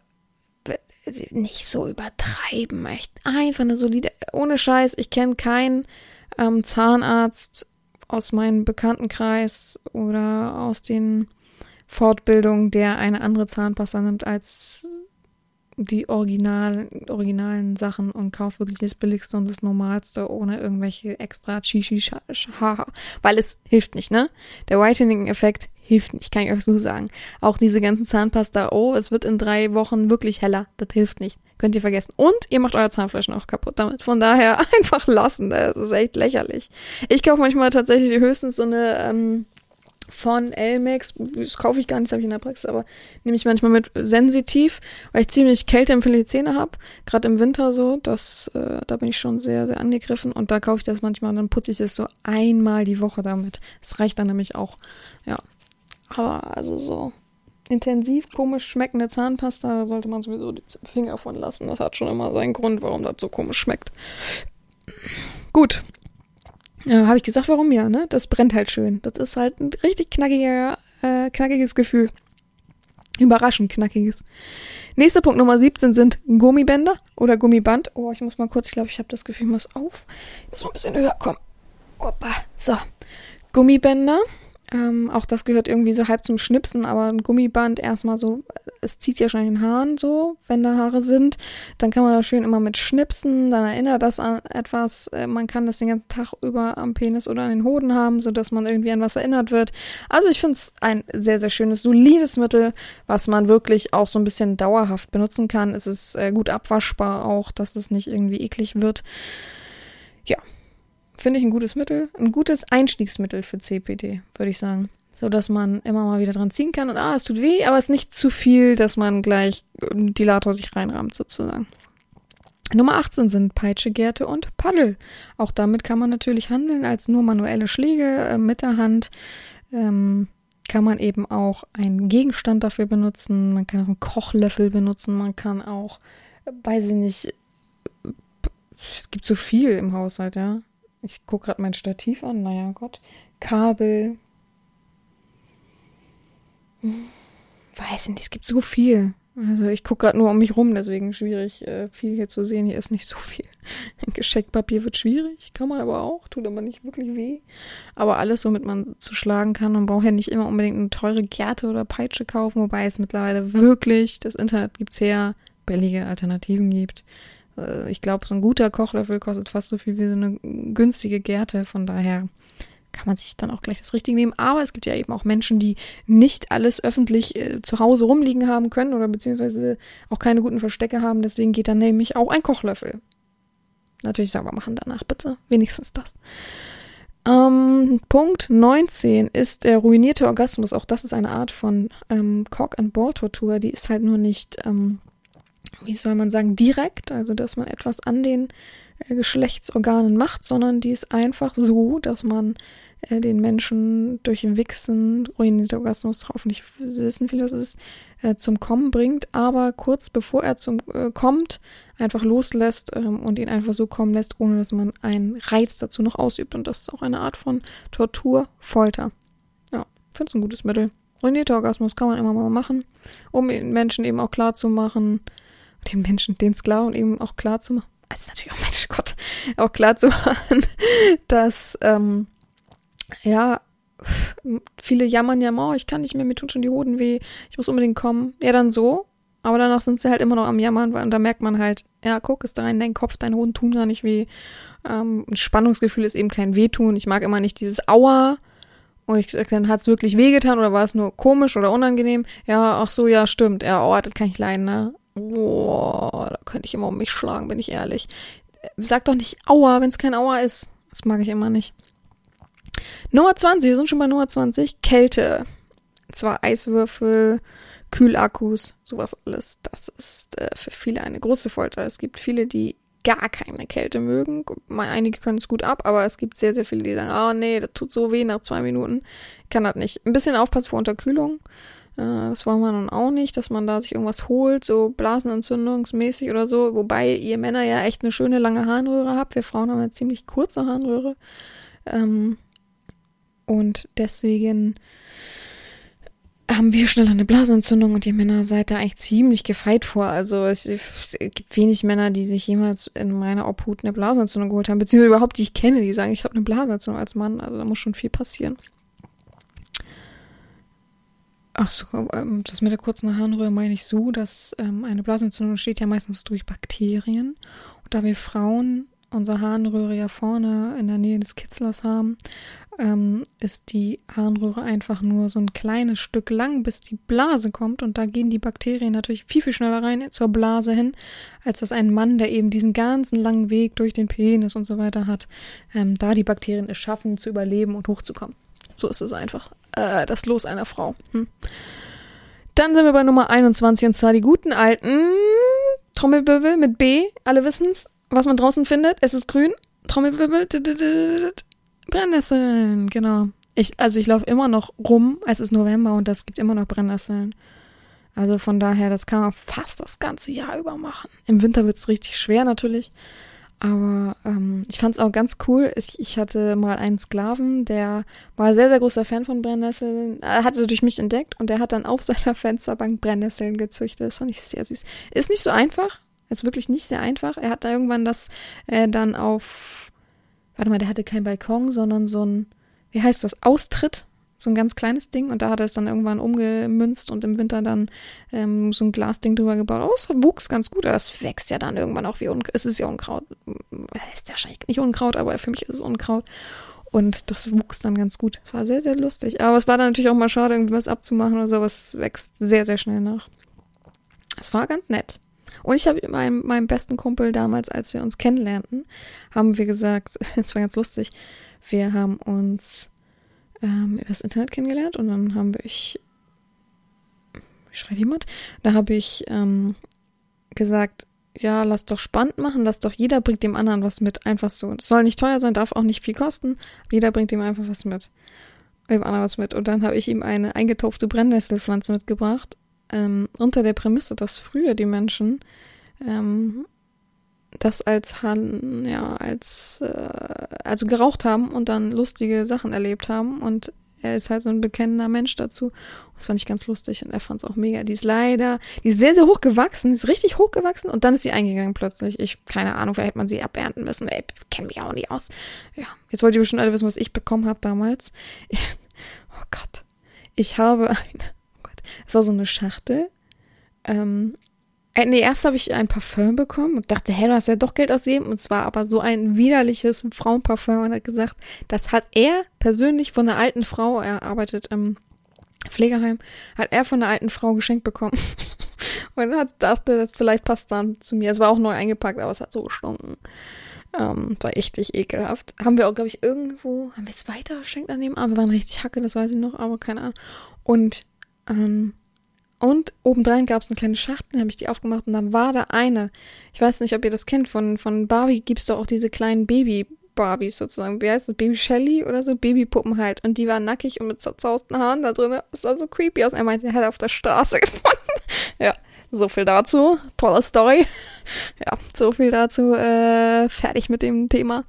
nicht so übertreiben, echt einfach eine solide, ohne Scheiß, ich kenne keinen ähm, Zahnarzt, aus meinem Bekanntenkreis oder aus den Fortbildungen, der eine andere Zahnpasta nimmt als die original, originalen Sachen und kauft wirklich das Billigste und das Normalste ohne irgendwelche extra Chichi Haha. Weil es hilft nicht, ne? Der Whitening-Effekt hilft nicht, kann ich euch so sagen. Auch diese ganzen Zahnpasta, oh, es wird in drei Wochen wirklich heller. Das hilft nicht. Könnt ihr vergessen. Und ihr macht euer Zahnfleisch noch kaputt damit. Von daher einfach lassen. Das ist echt lächerlich. Ich kaufe manchmal tatsächlich höchstens so eine ähm, von Elmex. Das kaufe ich gar nicht, das habe ich in der Praxis, aber nehme ich manchmal mit sensitiv, weil ich ziemlich kälteempfindliche Zähne habe. Gerade im Winter so. Das, äh, da bin ich schon sehr, sehr angegriffen. Und da kaufe ich das manchmal und dann putze ich es so einmal die Woche damit. Das reicht dann nämlich auch. Ja. Aber also so intensiv komisch schmeckende Zahnpasta, da sollte man sowieso die Finger von lassen. Das hat schon immer seinen Grund, warum das so komisch schmeckt. Gut. Ja, Habe ich gesagt, warum ja, ne? Das brennt halt schön. Das ist halt ein richtig knackiger, äh, knackiges Gefühl. Überraschend knackiges. Nächster Punkt Nummer 17 sind Gummibänder oder Gummiband. Oh, ich muss mal kurz, ich glaube, ich habe das Gefühl, ich muss auf. Ich muss mal ein bisschen höher kommen. Opa. So. Gummibänder ähm, auch das gehört irgendwie so halb zum Schnipsen, aber ein Gummiband erstmal so, es zieht ja schon in den Haaren so, wenn da Haare sind. Dann kann man das schön immer mit schnipsen, dann erinnert das an etwas. Äh, man kann das den ganzen Tag über am Penis oder an den Hoden haben, sodass man irgendwie an was erinnert wird. Also ich finde es ein sehr, sehr schönes, solides Mittel, was man wirklich auch so ein bisschen dauerhaft benutzen kann. Es ist äh, gut abwaschbar auch, dass es nicht irgendwie eklig wird. Ja, finde ich ein gutes Mittel, ein gutes Einstiegsmittel für CPD, würde ich sagen. So dass man immer mal wieder dran ziehen kann und ah, es tut weh, aber es ist nicht zu viel, dass man gleich einen Dilator sich reinrahmt, sozusagen. Nummer 18 sind Peitsche, Gerte und Paddel. Auch damit kann man natürlich handeln als nur manuelle Schläge äh, mit der Hand. Ähm, kann man eben auch einen Gegenstand dafür benutzen. Man kann auch einen Kochlöffel benutzen. Man kann auch, äh, weiß ich nicht, es gibt so viel im Haushalt, ja. Ich gucke gerade mein Stativ an. Naja, Gott. Kabel. Hm, weiß nicht, es gibt so viel. Also ich gucke gerade nur um mich rum, deswegen schwierig, äh, viel hier zu sehen. Hier ist nicht so viel. Geschenkpapier wird schwierig, kann man aber auch, tut aber nicht wirklich weh. Aber alles, womit man zu schlagen kann. Man braucht ja nicht immer unbedingt eine teure Gerte oder Peitsche kaufen, wobei es mittlerweile wirklich, das Internet gibt's her, billige Alternativen gibt. Äh, ich glaube, so ein guter Kochlöffel kostet fast so viel wie so eine günstige Gerte. Von daher kann man sich dann auch gleich das Richtige nehmen. Aber es gibt ja eben auch Menschen, die nicht alles öffentlich äh, zu Hause rumliegen haben können oder beziehungsweise auch keine guten Verstecke haben. Deswegen geht dann nämlich auch ein Kochlöffel. Natürlich sauber machen danach, bitte. Wenigstens das. Ähm, Punkt 19 ist der ruinierte Orgasmus. Auch das ist eine Art von ähm, Cock-and-Ball-Tortur. Die ist halt nur nicht ähm, wie soll man sagen, direkt, also dass man etwas an den äh, Geschlechtsorganen macht, sondern die ist einfach so, dass man äh, den Menschen durch Wichsen, ruinierter Orgasmus, hoffentlich wissen viele, was es ist, äh, zum Kommen bringt, aber kurz bevor er zum äh, kommt, einfach loslässt ähm, und ihn einfach so kommen lässt, ohne dass man einen Reiz dazu noch ausübt. Und das ist auch eine Art von Tortur, Folter. Ja, finde es ein gutes Mittel. Ruinierter Orgasmus kann man immer mal machen, um den Menschen eben auch klar zu machen, den Menschen, den Sklaven eben auch klar zu machen, also natürlich auch Mensch Gott, auch klar zu machen, dass ähm, ja viele jammern ja, oh, ich kann nicht mehr, mir tun schon die Hoden weh, ich muss unbedingt kommen. Ja, dann so. Aber danach sind sie halt immer noch am Jammern, und da merkt man halt, ja, guck, ist da in dein Kopf, deine Hoden tun gar nicht weh. Ähm, ein Spannungsgefühl ist eben kein Wehtun. Ich mag immer nicht dieses Aua. Und ich sag, dann hat's wirklich wehgetan oder war es nur komisch oder unangenehm? Ja, ach so, ja, stimmt. Ja, oh, das kann ich leiden, ne? Boah, da könnte ich immer um mich schlagen, bin ich ehrlich. Sag doch nicht Aua, wenn es kein Aua ist. Das mag ich immer nicht. Nummer 20, wir sind schon bei Nummer 20. Kälte. Zwar Eiswürfel, Kühlakkus, sowas alles. Das ist äh, für viele eine große Folter. Es gibt viele, die gar keine Kälte mögen. Einige können es gut ab, aber es gibt sehr, sehr viele, die sagen, oh nee, das tut so weh nach zwei Minuten. Ich kann das nicht. Ein bisschen aufpassen vor Unterkühlung. Äh, das wollen wir nun auch nicht, dass man da sich irgendwas holt, so blasenentzündungsmäßig oder so. Wobei ihr Männer ja echt eine schöne lange Harnröhre habt. Wir Frauen haben eine ziemlich kurze Harnröhre. Ähm, und deswegen haben wir schneller eine Blasenentzündung und ihr Männer seid da eigentlich ziemlich gefeit vor. Also es, es, gibt wenig Männer, die sich jemals in meiner Obhut eine Blasenentzündung geholt haben, beziehungsweise überhaupt die ich kenne, die sagen, ich habe eine Blasenentzündung als Mann. Also da muss schon viel passieren. Ach so, ähm, das mit der kurzen Harnröhre meine ich so, dass ähm, eine Blasenentzündung entsteht ja meistens durch Bakterien. Und da wir Frauen unsere Harnröhre ja vorne in der Nähe des Kitzlers haben, ähm, ist die Harnröhre einfach nur so ein kleines Stück lang, bis die Blase kommt. Und da gehen die Bakterien natürlich viel, viel schneller rein zur Blase hin, als dass ein Mann, der eben diesen ganzen langen Weg durch den Penis und so weiter hat, ähm, da die Bakterien es schaffen, zu überleben und hochzukommen. So ist es einfach. Äh, das Los einer Frau. Hm. Dann sind wir bei Nummer 21 und zwar die guten alten Trommelwirbel mit B. Alle wissen's, was man draußen findet. Es ist grün. Trommelwirbel. Brennnesseln, genau. Ich, also ich laufe immer noch rum, es ist November und das gibt immer noch Brennnesseln. Also von daher, das kann man fast das ganze Jahr über machen. Im Winter wird es richtig schwer natürlich. Aber ähm, ich fand es auch ganz cool. Ich, ich hatte mal einen Sklaven, der war sehr, sehr großer Fan von Brennnesseln. Er hatte durch mich entdeckt und der hat dann auf seiner Fensterbank Brennnesseln gezüchtet. Das fand ich sehr süß. Ist nicht so einfach. Ist wirklich nicht sehr einfach. Er hat da irgendwann das äh, dann auf warte mal, der hatte keinen Balkon, sondern so ein, wie heißt das, Austritt, so ein ganz kleines Ding und da hat er es dann irgendwann umgemünzt und im Winter dann ähm, so ein Glasding drüber gebaut. Oh, es wuchs ganz gut, aber es wächst ja dann irgendwann auch wie Unkraut. Es ist ja Unkraut. Es ist ja wahrscheinlich nicht Unkraut, aber für mich ist es Unkraut. Und das wuchs dann ganz gut. War sehr, sehr lustig. Aber es war dann natürlich auch mal schade, irgendwas abzumachen oder so, aber es wächst sehr, sehr schnell nach. Es war ganz nett. Und ich habe meinem, meinem besten Kumpel damals, als wir uns kennenlernten, haben wir gesagt, es war ganz lustig, wir haben uns ähm, über das Internet kennengelernt und dann haben wir ich, schreit jemand? Da habe ich ähm, gesagt, ja, lass doch spannend machen, lass doch jeder bringt dem anderen was mit, einfach so. Es soll nicht teuer sein, darf auch nicht viel kosten, jeder bringt ihm einfach was mit. Dem anderen was mit. Und dann habe ich ihm eine eingetopfte Brennnesselpflanze mitgebracht ähm, unter der Prämisse, dass früher die Menschen ähm, das als ja als äh, also geraucht haben und dann lustige Sachen erlebt haben und er ist halt so ein bekennender Mensch dazu. Das fand ich ganz lustig und er fand es auch mega. Die ist leider, die ist sehr, sehr hoch gewachsen, ist richtig hoch gewachsen und dann ist sie eingegangen plötzlich. Ich, keine Ahnung, vielleicht hätte man sie abernten müssen. Ey, kenne mich auch nicht aus. Ja, jetzt wollt ihr bestimmt alle wissen, was ich bekommen habe damals. oh Gott. Ich habe eine es war so eine Schachtel. Ähm, äh, nee, erst habe ich ein Parfüm bekommen und dachte, hey, du hast ja doch Geld ausgegeben. Und zwar aber so ein widerliches Frauenparfüm und hat gesagt, das hat er persönlich von einer alten Frau, er arbeitet im Pflegeheim, hat er von einer alten Frau geschenkt bekommen. und hat dachte, das vielleicht passt dann zu mir. Es war auch neu eingepackt, aber es hat so gestunken. Ähm, war echt nicht ekelhaft. Haben wir auch, glaube ich, irgendwo, haben wir es weiter geschenkt an dem Abend? Wir waren richtig hacke, das weiß ich noch, aber keine Ahnung. Und ähm, und obendrein gab es eine kleine Schachtel, habe ich die aufgemacht und dann war da eine. Ich weiß nicht, ob ihr das kennt, von, von Barbie gibt's doch auch diese kleinen Baby-Barbies sozusagen. Wie heißt das? Baby Shelly oder so? Babypuppen halt. Und die waren nackig und mit zerzausten Haaren da drin. Das sah so creepy aus. Er meinte, er hat auf der Straße gefunden. ja. So viel dazu. Tolle Story. Ja, so viel dazu. Äh, fertig mit dem Thema.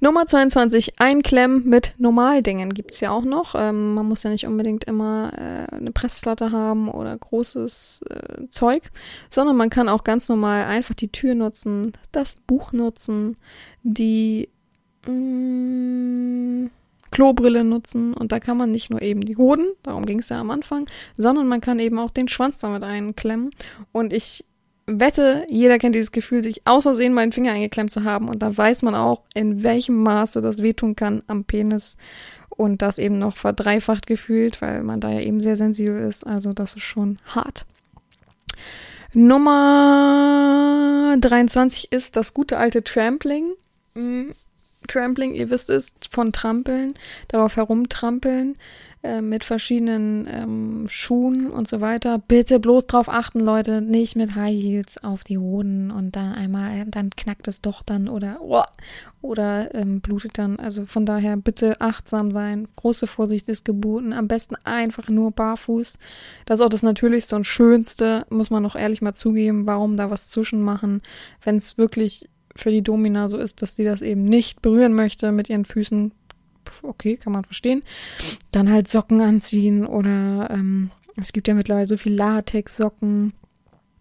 Nummer 22. Einklemmen mit Normaldingen gibt's ja auch noch. Ähm, man muss ja nicht unbedingt immer äh, eine Pressplatte haben oder großes äh, Zeug, sondern man kann auch ganz normal einfach die Tür nutzen, das Buch nutzen, die mh, mm, Klobrille nutzen und da kann man nicht nur eben die Hoden, darum ging es ja am Anfang, sondern man kann eben auch den Schwanz damit einklemmen und ich wette, jeder kennt dieses Gefühl, sich aus Versehen meinen Finger eingeklemmt zu haben und da weiß man auch, in welchem Maße das wehtun kann am Penis und das eben noch verdreifacht gefühlt, weil man da ja eben sehr sensibel ist, also das ist schon hart. Nummer 23 ist das gute alte Trampling. Trampling, ihr wisst es, von Trampeln, darauf herumtrampeln äh, mit verschiedenen ähm, Schuhen und so weiter. Bitte bloß drauf achten, Leute, nicht mit High Heels auf die Hoden und dann einmal, dann knackt es doch dann oder oh, oder ähm, blutet dann. Also von daher bitte achtsam sein. Große Vorsicht ist geboten. Am besten einfach nur barfuß. Das ist auch das Natürlichste und Schönste, muss man noch ehrlich mal zugeben. Warum da was zwischen machen, wenn es wirklich für die Domina so ist, dass sie das eben nicht berühren möchte mit ihren Füßen. Okay, kann man verstehen. Dann halt Socken anziehen oder ähm, es gibt ja mittlerweile so viel Latex-Socken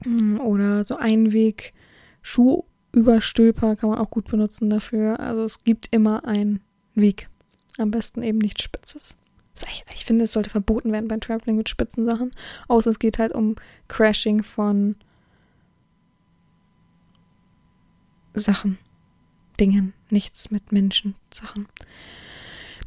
mm, oder so Einweg Schuhüberstülper kann man auch gut benutzen dafür. Also es gibt immer einen Weg. Am besten eben nicht spitzes. Ich, ich finde, es sollte verboten werden beim Traveling mit spitzen Sachen. Außer es geht halt um Crashing von Sachen, Dingen, nichts mit Menschen, Sachen.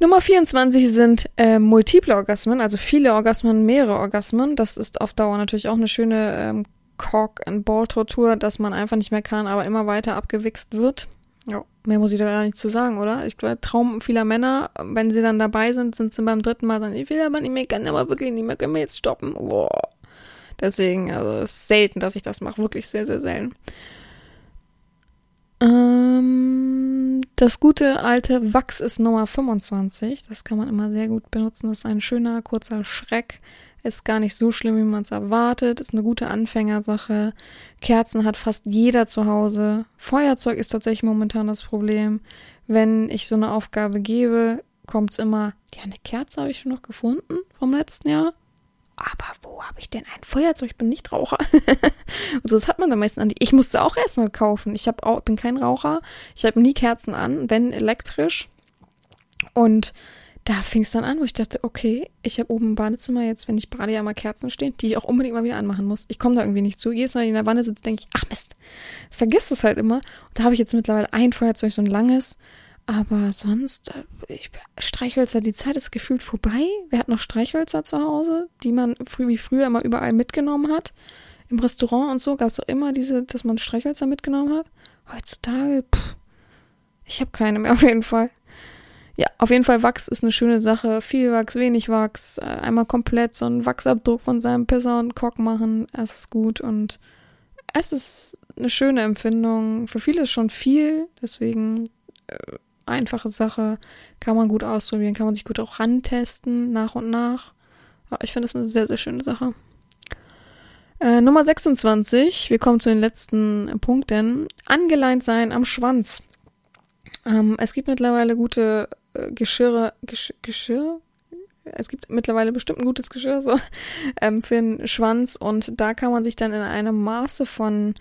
Nummer 24 sind äh, multiple Orgasmen, also viele Orgasmen, mehrere Orgasmen. Das ist auf Dauer natürlich auch eine schöne ähm, Cock-and-Ball-Tortur, dass man einfach nicht mehr kann, aber immer weiter abgewichst wird. Ja, mehr muss ich da gar nicht zu sagen, oder? Ich glaube, Traum vieler Männer, wenn sie dann dabei sind, sind sie beim dritten Mal dann, ich will aber nicht mehr, kann aber wirklich nicht mehr, können wir jetzt stoppen. Boah. Deswegen, also selten, dass ich das mache, wirklich sehr, sehr selten. Ähm, das gute alte Wachs ist Nummer 25. Das kann man immer sehr gut benutzen. Das ist ein schöner, kurzer Schreck. Ist gar nicht so schlimm, wie man es erwartet. Ist eine gute Anfängersache. Kerzen hat fast jeder zu Hause. Feuerzeug ist tatsächlich momentan das Problem. Wenn ich so eine Aufgabe gebe, kommt es immer, ja, eine Kerze habe ich schon noch gefunden vom letzten Jahr aber wo habe ich denn ein Feuerzeug? Ich bin nicht Raucher. also das hat man dann meistens an die. Ich musste auch erstmal kaufen. Ich hab auch, bin kein Raucher. Ich habe nie Kerzen an, wenn elektrisch. Und da fing es dann an, wo ich dachte, okay, ich habe oben im Badezimmer jetzt, wenn ich bade, ja mal Kerzen stehen, die ich auch unbedingt mal wieder anmachen muss. Ich komme da irgendwie nicht zu. Jedes Mal, wenn ich in der Wanne sitze, denke ich, ach Mist, vergiss das halt immer. Und da habe ich jetzt mittlerweile ein Feuerzeug, so ein langes. Aber sonst, äh, ich, Streichhölzer, die Zeit ist gefühlt vorbei. Wer hat noch Streichhölzer zu Hause, die man früh wie früher immer überall mitgenommen hat? Im Restaurant und so gab es immer diese, dass man Streichhölzer mitgenommen hat. Heutzutage, pff, ich habe keine mehr auf jeden Fall. Ja, auf jeden Fall Wachs ist eine schöne Sache. Viel Wachs, wenig Wachs. Äh, einmal komplett so einen Wachsabdruck von seinem Pisser und Kock machen. Es ist gut und es ist eine schöne Empfindung. Für viele ist schon viel, deswegen äh, einfache Sache, kann man gut ausprobieren, kann man sich gut auch rantesten, nach und nach. Ja, ich finde das eine sehr, sehr schöne Sache. Äh, Nummer 26, wir kommen zu den letzten Punkten. Angeleint sein am Schwanz. Ähm, es gibt mittlerweile gute äh, Geschirre, Gesch Geschirr? Es gibt mittlerweile bestimmt ein gutes Geschirr so ähm, für den Schwanz und da kann man sich dann in einem Maße von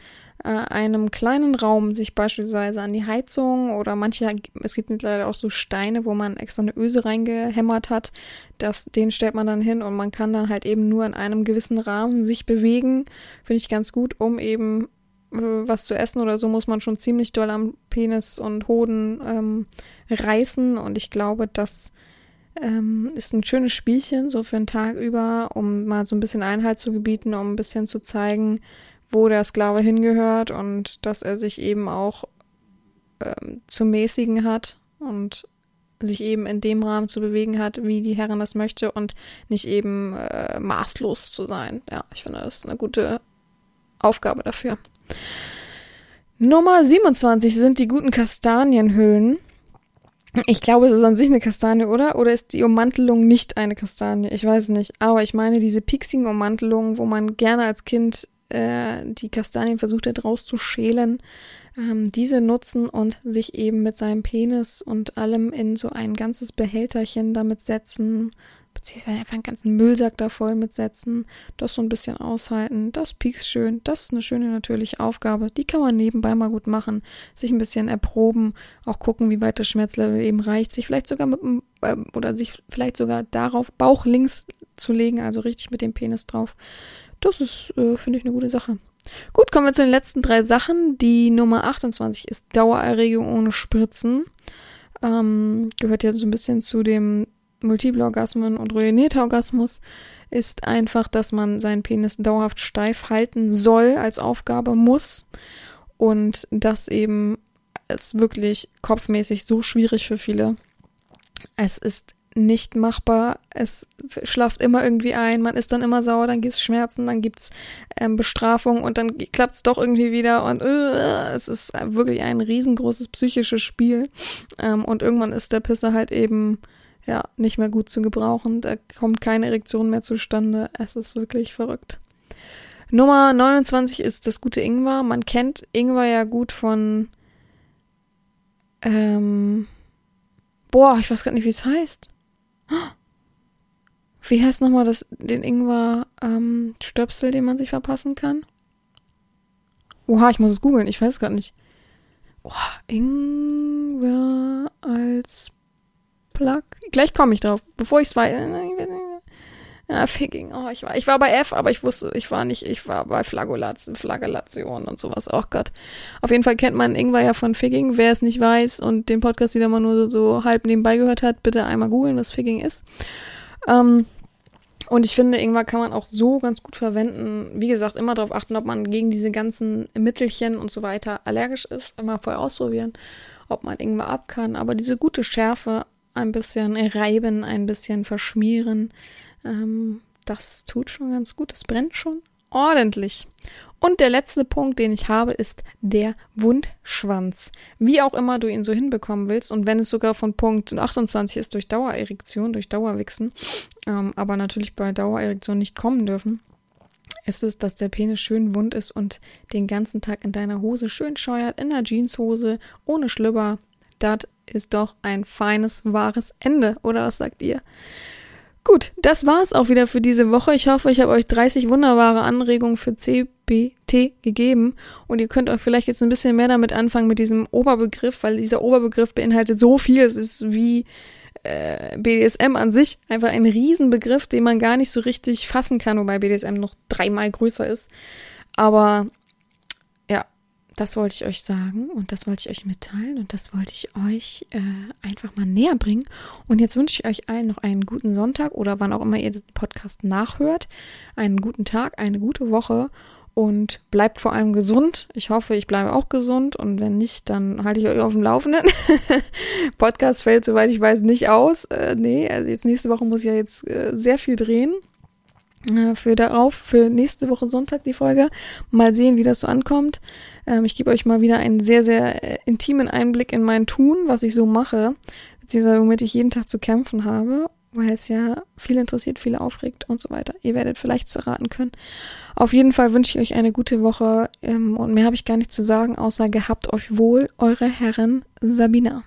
äh, einem kleinen Raum sich beispielsweise an die Heizung oder manche, es gibt mittlerweile auch so Steine, wo man extra eine Öse reingehämmert hat, das, den stellt man dann hin und man kann dann halt eben nur in einem gewissen Rahmen sich bewegen. Finde ich ganz gut, um eben äh, was zu essen oder so muss man schon ziemlich doll am Penis und Hoden ähm, reißen und ich glaube, das ähm, ist ein schönes Spielchen, so für einen Tag über, um mal so ein bisschen Einhalt zu gebieten, um ein bisschen zu zeigen, wo der Sklave hingehört und dass er sich eben auch ähm, zu mäßigen hat und sich eben in dem Rahmen zu bewegen hat, wie die Herrin das möchte und nicht eben äh, maßlos zu sein. Ja, ich finde, das ist eine gute Aufgabe dafür. Nummer 27 sind die guten Kastanienhüllen. Ich glaube, es ist an sich eine Kastanie, oder? Oder ist die Ummantelung nicht eine Kastanie? Ich weiß nicht. Aber ich meine, diese pixigen Ummantelungen, wo man gerne als Kind äh, die Kastanien versucht hat rauszuschälen, ähm, diese nutzen und sich eben mit seinem Penis und allem in so ein ganzes Behälterchen damit setzen, beziehungsweise einfach einen ganzen Müllsack da voll mitsetzen, das so ein bisschen aushalten, das piekst schön, das ist eine schöne natürliche Aufgabe, die kann man nebenbei mal gut machen, sich ein bisschen erproben, auch gucken, wie weit das Schmerzlevel eben reicht, sich vielleicht sogar mit dem, äh, oder sich vielleicht sogar darauf Bauch links zu legen, also richtig mit dem Penis drauf. Das ist, äh, finde ich, eine gute Sache. Gut, kommen wir zu den letzten drei Sachen. Die Nummer 28 ist Dauererregung ohne Spritzen. Ähm, gehört ja so ein bisschen zu dem Multiple Orgasmen und ruinierter Orgasmus ist einfach, dass man seinen Penis dauerhaft steif halten soll als Aufgabe, muss. Und das eben ist wirklich kopfmäßig so schwierig für viele. Es ist nicht machbar. Es schlaft immer irgendwie ein, man ist dann immer sauer, dann gibt's Schmerzen, dann gibt's ähm, Bestrafung und dann klappt's doch irgendwie wieder und uh, es ist wirklich ein riesengroßes psychisches Spiel. Ähm, und irgendwann ist der Pisser halt eben ja nicht mehr gut zu gebrauchen. Da kommt keine Erektion mehr zustande. Es ist wirklich verrückt. Nummer 29 ist das gute Ingwer. Man kennt Ingwer ja gut von ähm, boah, ich weiß gar nicht, wie es heißt. Wie heißt nochmal das, den Ingwer-Stöpsel, ähm, den man sich verpassen kann? Oha, ich muss es googeln, ich weiß gerade nicht. Oha, Ingwer als Plug. Gleich komme ich drauf, bevor ich es weiß. Ja, Figging. Oh, ich war, ich war bei F, aber ich wusste, ich war nicht, ich war bei Flagellation, Flagellation und sowas. Oh Gott. Auf jeden Fall kennt man Ingwer ja von Figging. Wer es nicht weiß und den Podcast wieder mal nur so, so halb nebenbei gehört hat, bitte einmal googeln, was Figging ist. Ähm, und ich finde, Ingwer kann man auch so ganz gut verwenden. Wie gesagt, immer darauf achten, ob man gegen diese ganzen Mittelchen und so weiter allergisch ist. Immer vorher ausprobieren, ob man Ingwer ab kann. Aber diese gute Schärfe ein bisschen reiben, ein bisschen verschmieren, ähm, das tut schon ganz gut. Das brennt schon ordentlich. Und der letzte Punkt, den ich habe, ist der Wundschwanz. Wie auch immer du ihn so hinbekommen willst und wenn es sogar von Punkt 28 ist durch Dauererektion, durch Dauerwichsen, ähm, aber natürlich bei Dauererektion nicht kommen dürfen, ist es, dass der Penis schön wund ist und den ganzen Tag in deiner Hose schön scheuert, in der Jeanshose, ohne Schlüpper. Das ist doch ein feines, wahres Ende, oder was sagt ihr? Gut, das war's auch wieder für diese Woche. Ich hoffe, ich habe euch 30 wunderbare Anregungen für CBT gegeben und ihr könnt euch vielleicht jetzt ein bisschen mehr damit anfangen mit diesem Oberbegriff, weil dieser Oberbegriff beinhaltet so viel. Es ist wie äh, BDSM an sich einfach ein Riesenbegriff, den man gar nicht so richtig fassen kann, wobei BDSM noch dreimal größer ist. Aber das wollte ich euch sagen und das wollte ich euch mitteilen und das wollte ich euch äh, einfach mal näher bringen. Und jetzt wünsche ich euch allen noch einen guten Sonntag oder wann auch immer ihr den Podcast nachhört. Einen guten Tag, eine gute Woche und bleibt vor allem gesund. Ich hoffe, ich bleibe auch gesund und wenn nicht, dann halte ich euch auf dem Laufenden. Podcast fällt, soweit ich weiß, nicht aus. Äh, nee, also jetzt nächste Woche muss ich ja jetzt äh, sehr viel drehen äh, für darauf, für nächste Woche Sonntag die Folge. Mal sehen, wie das so ankommt. Ähm, ich gebe euch mal wieder einen sehr, sehr äh, intimen Einblick in mein Tun, was ich so mache, beziehungsweise womit ich jeden Tag zu kämpfen habe, weil es ja viel interessiert, viele aufregt und so weiter. Ihr werdet vielleicht erraten können. Auf jeden Fall wünsche ich euch eine gute Woche ähm, und mehr habe ich gar nicht zu sagen, außer gehabt euch wohl, eure Herren Sabina.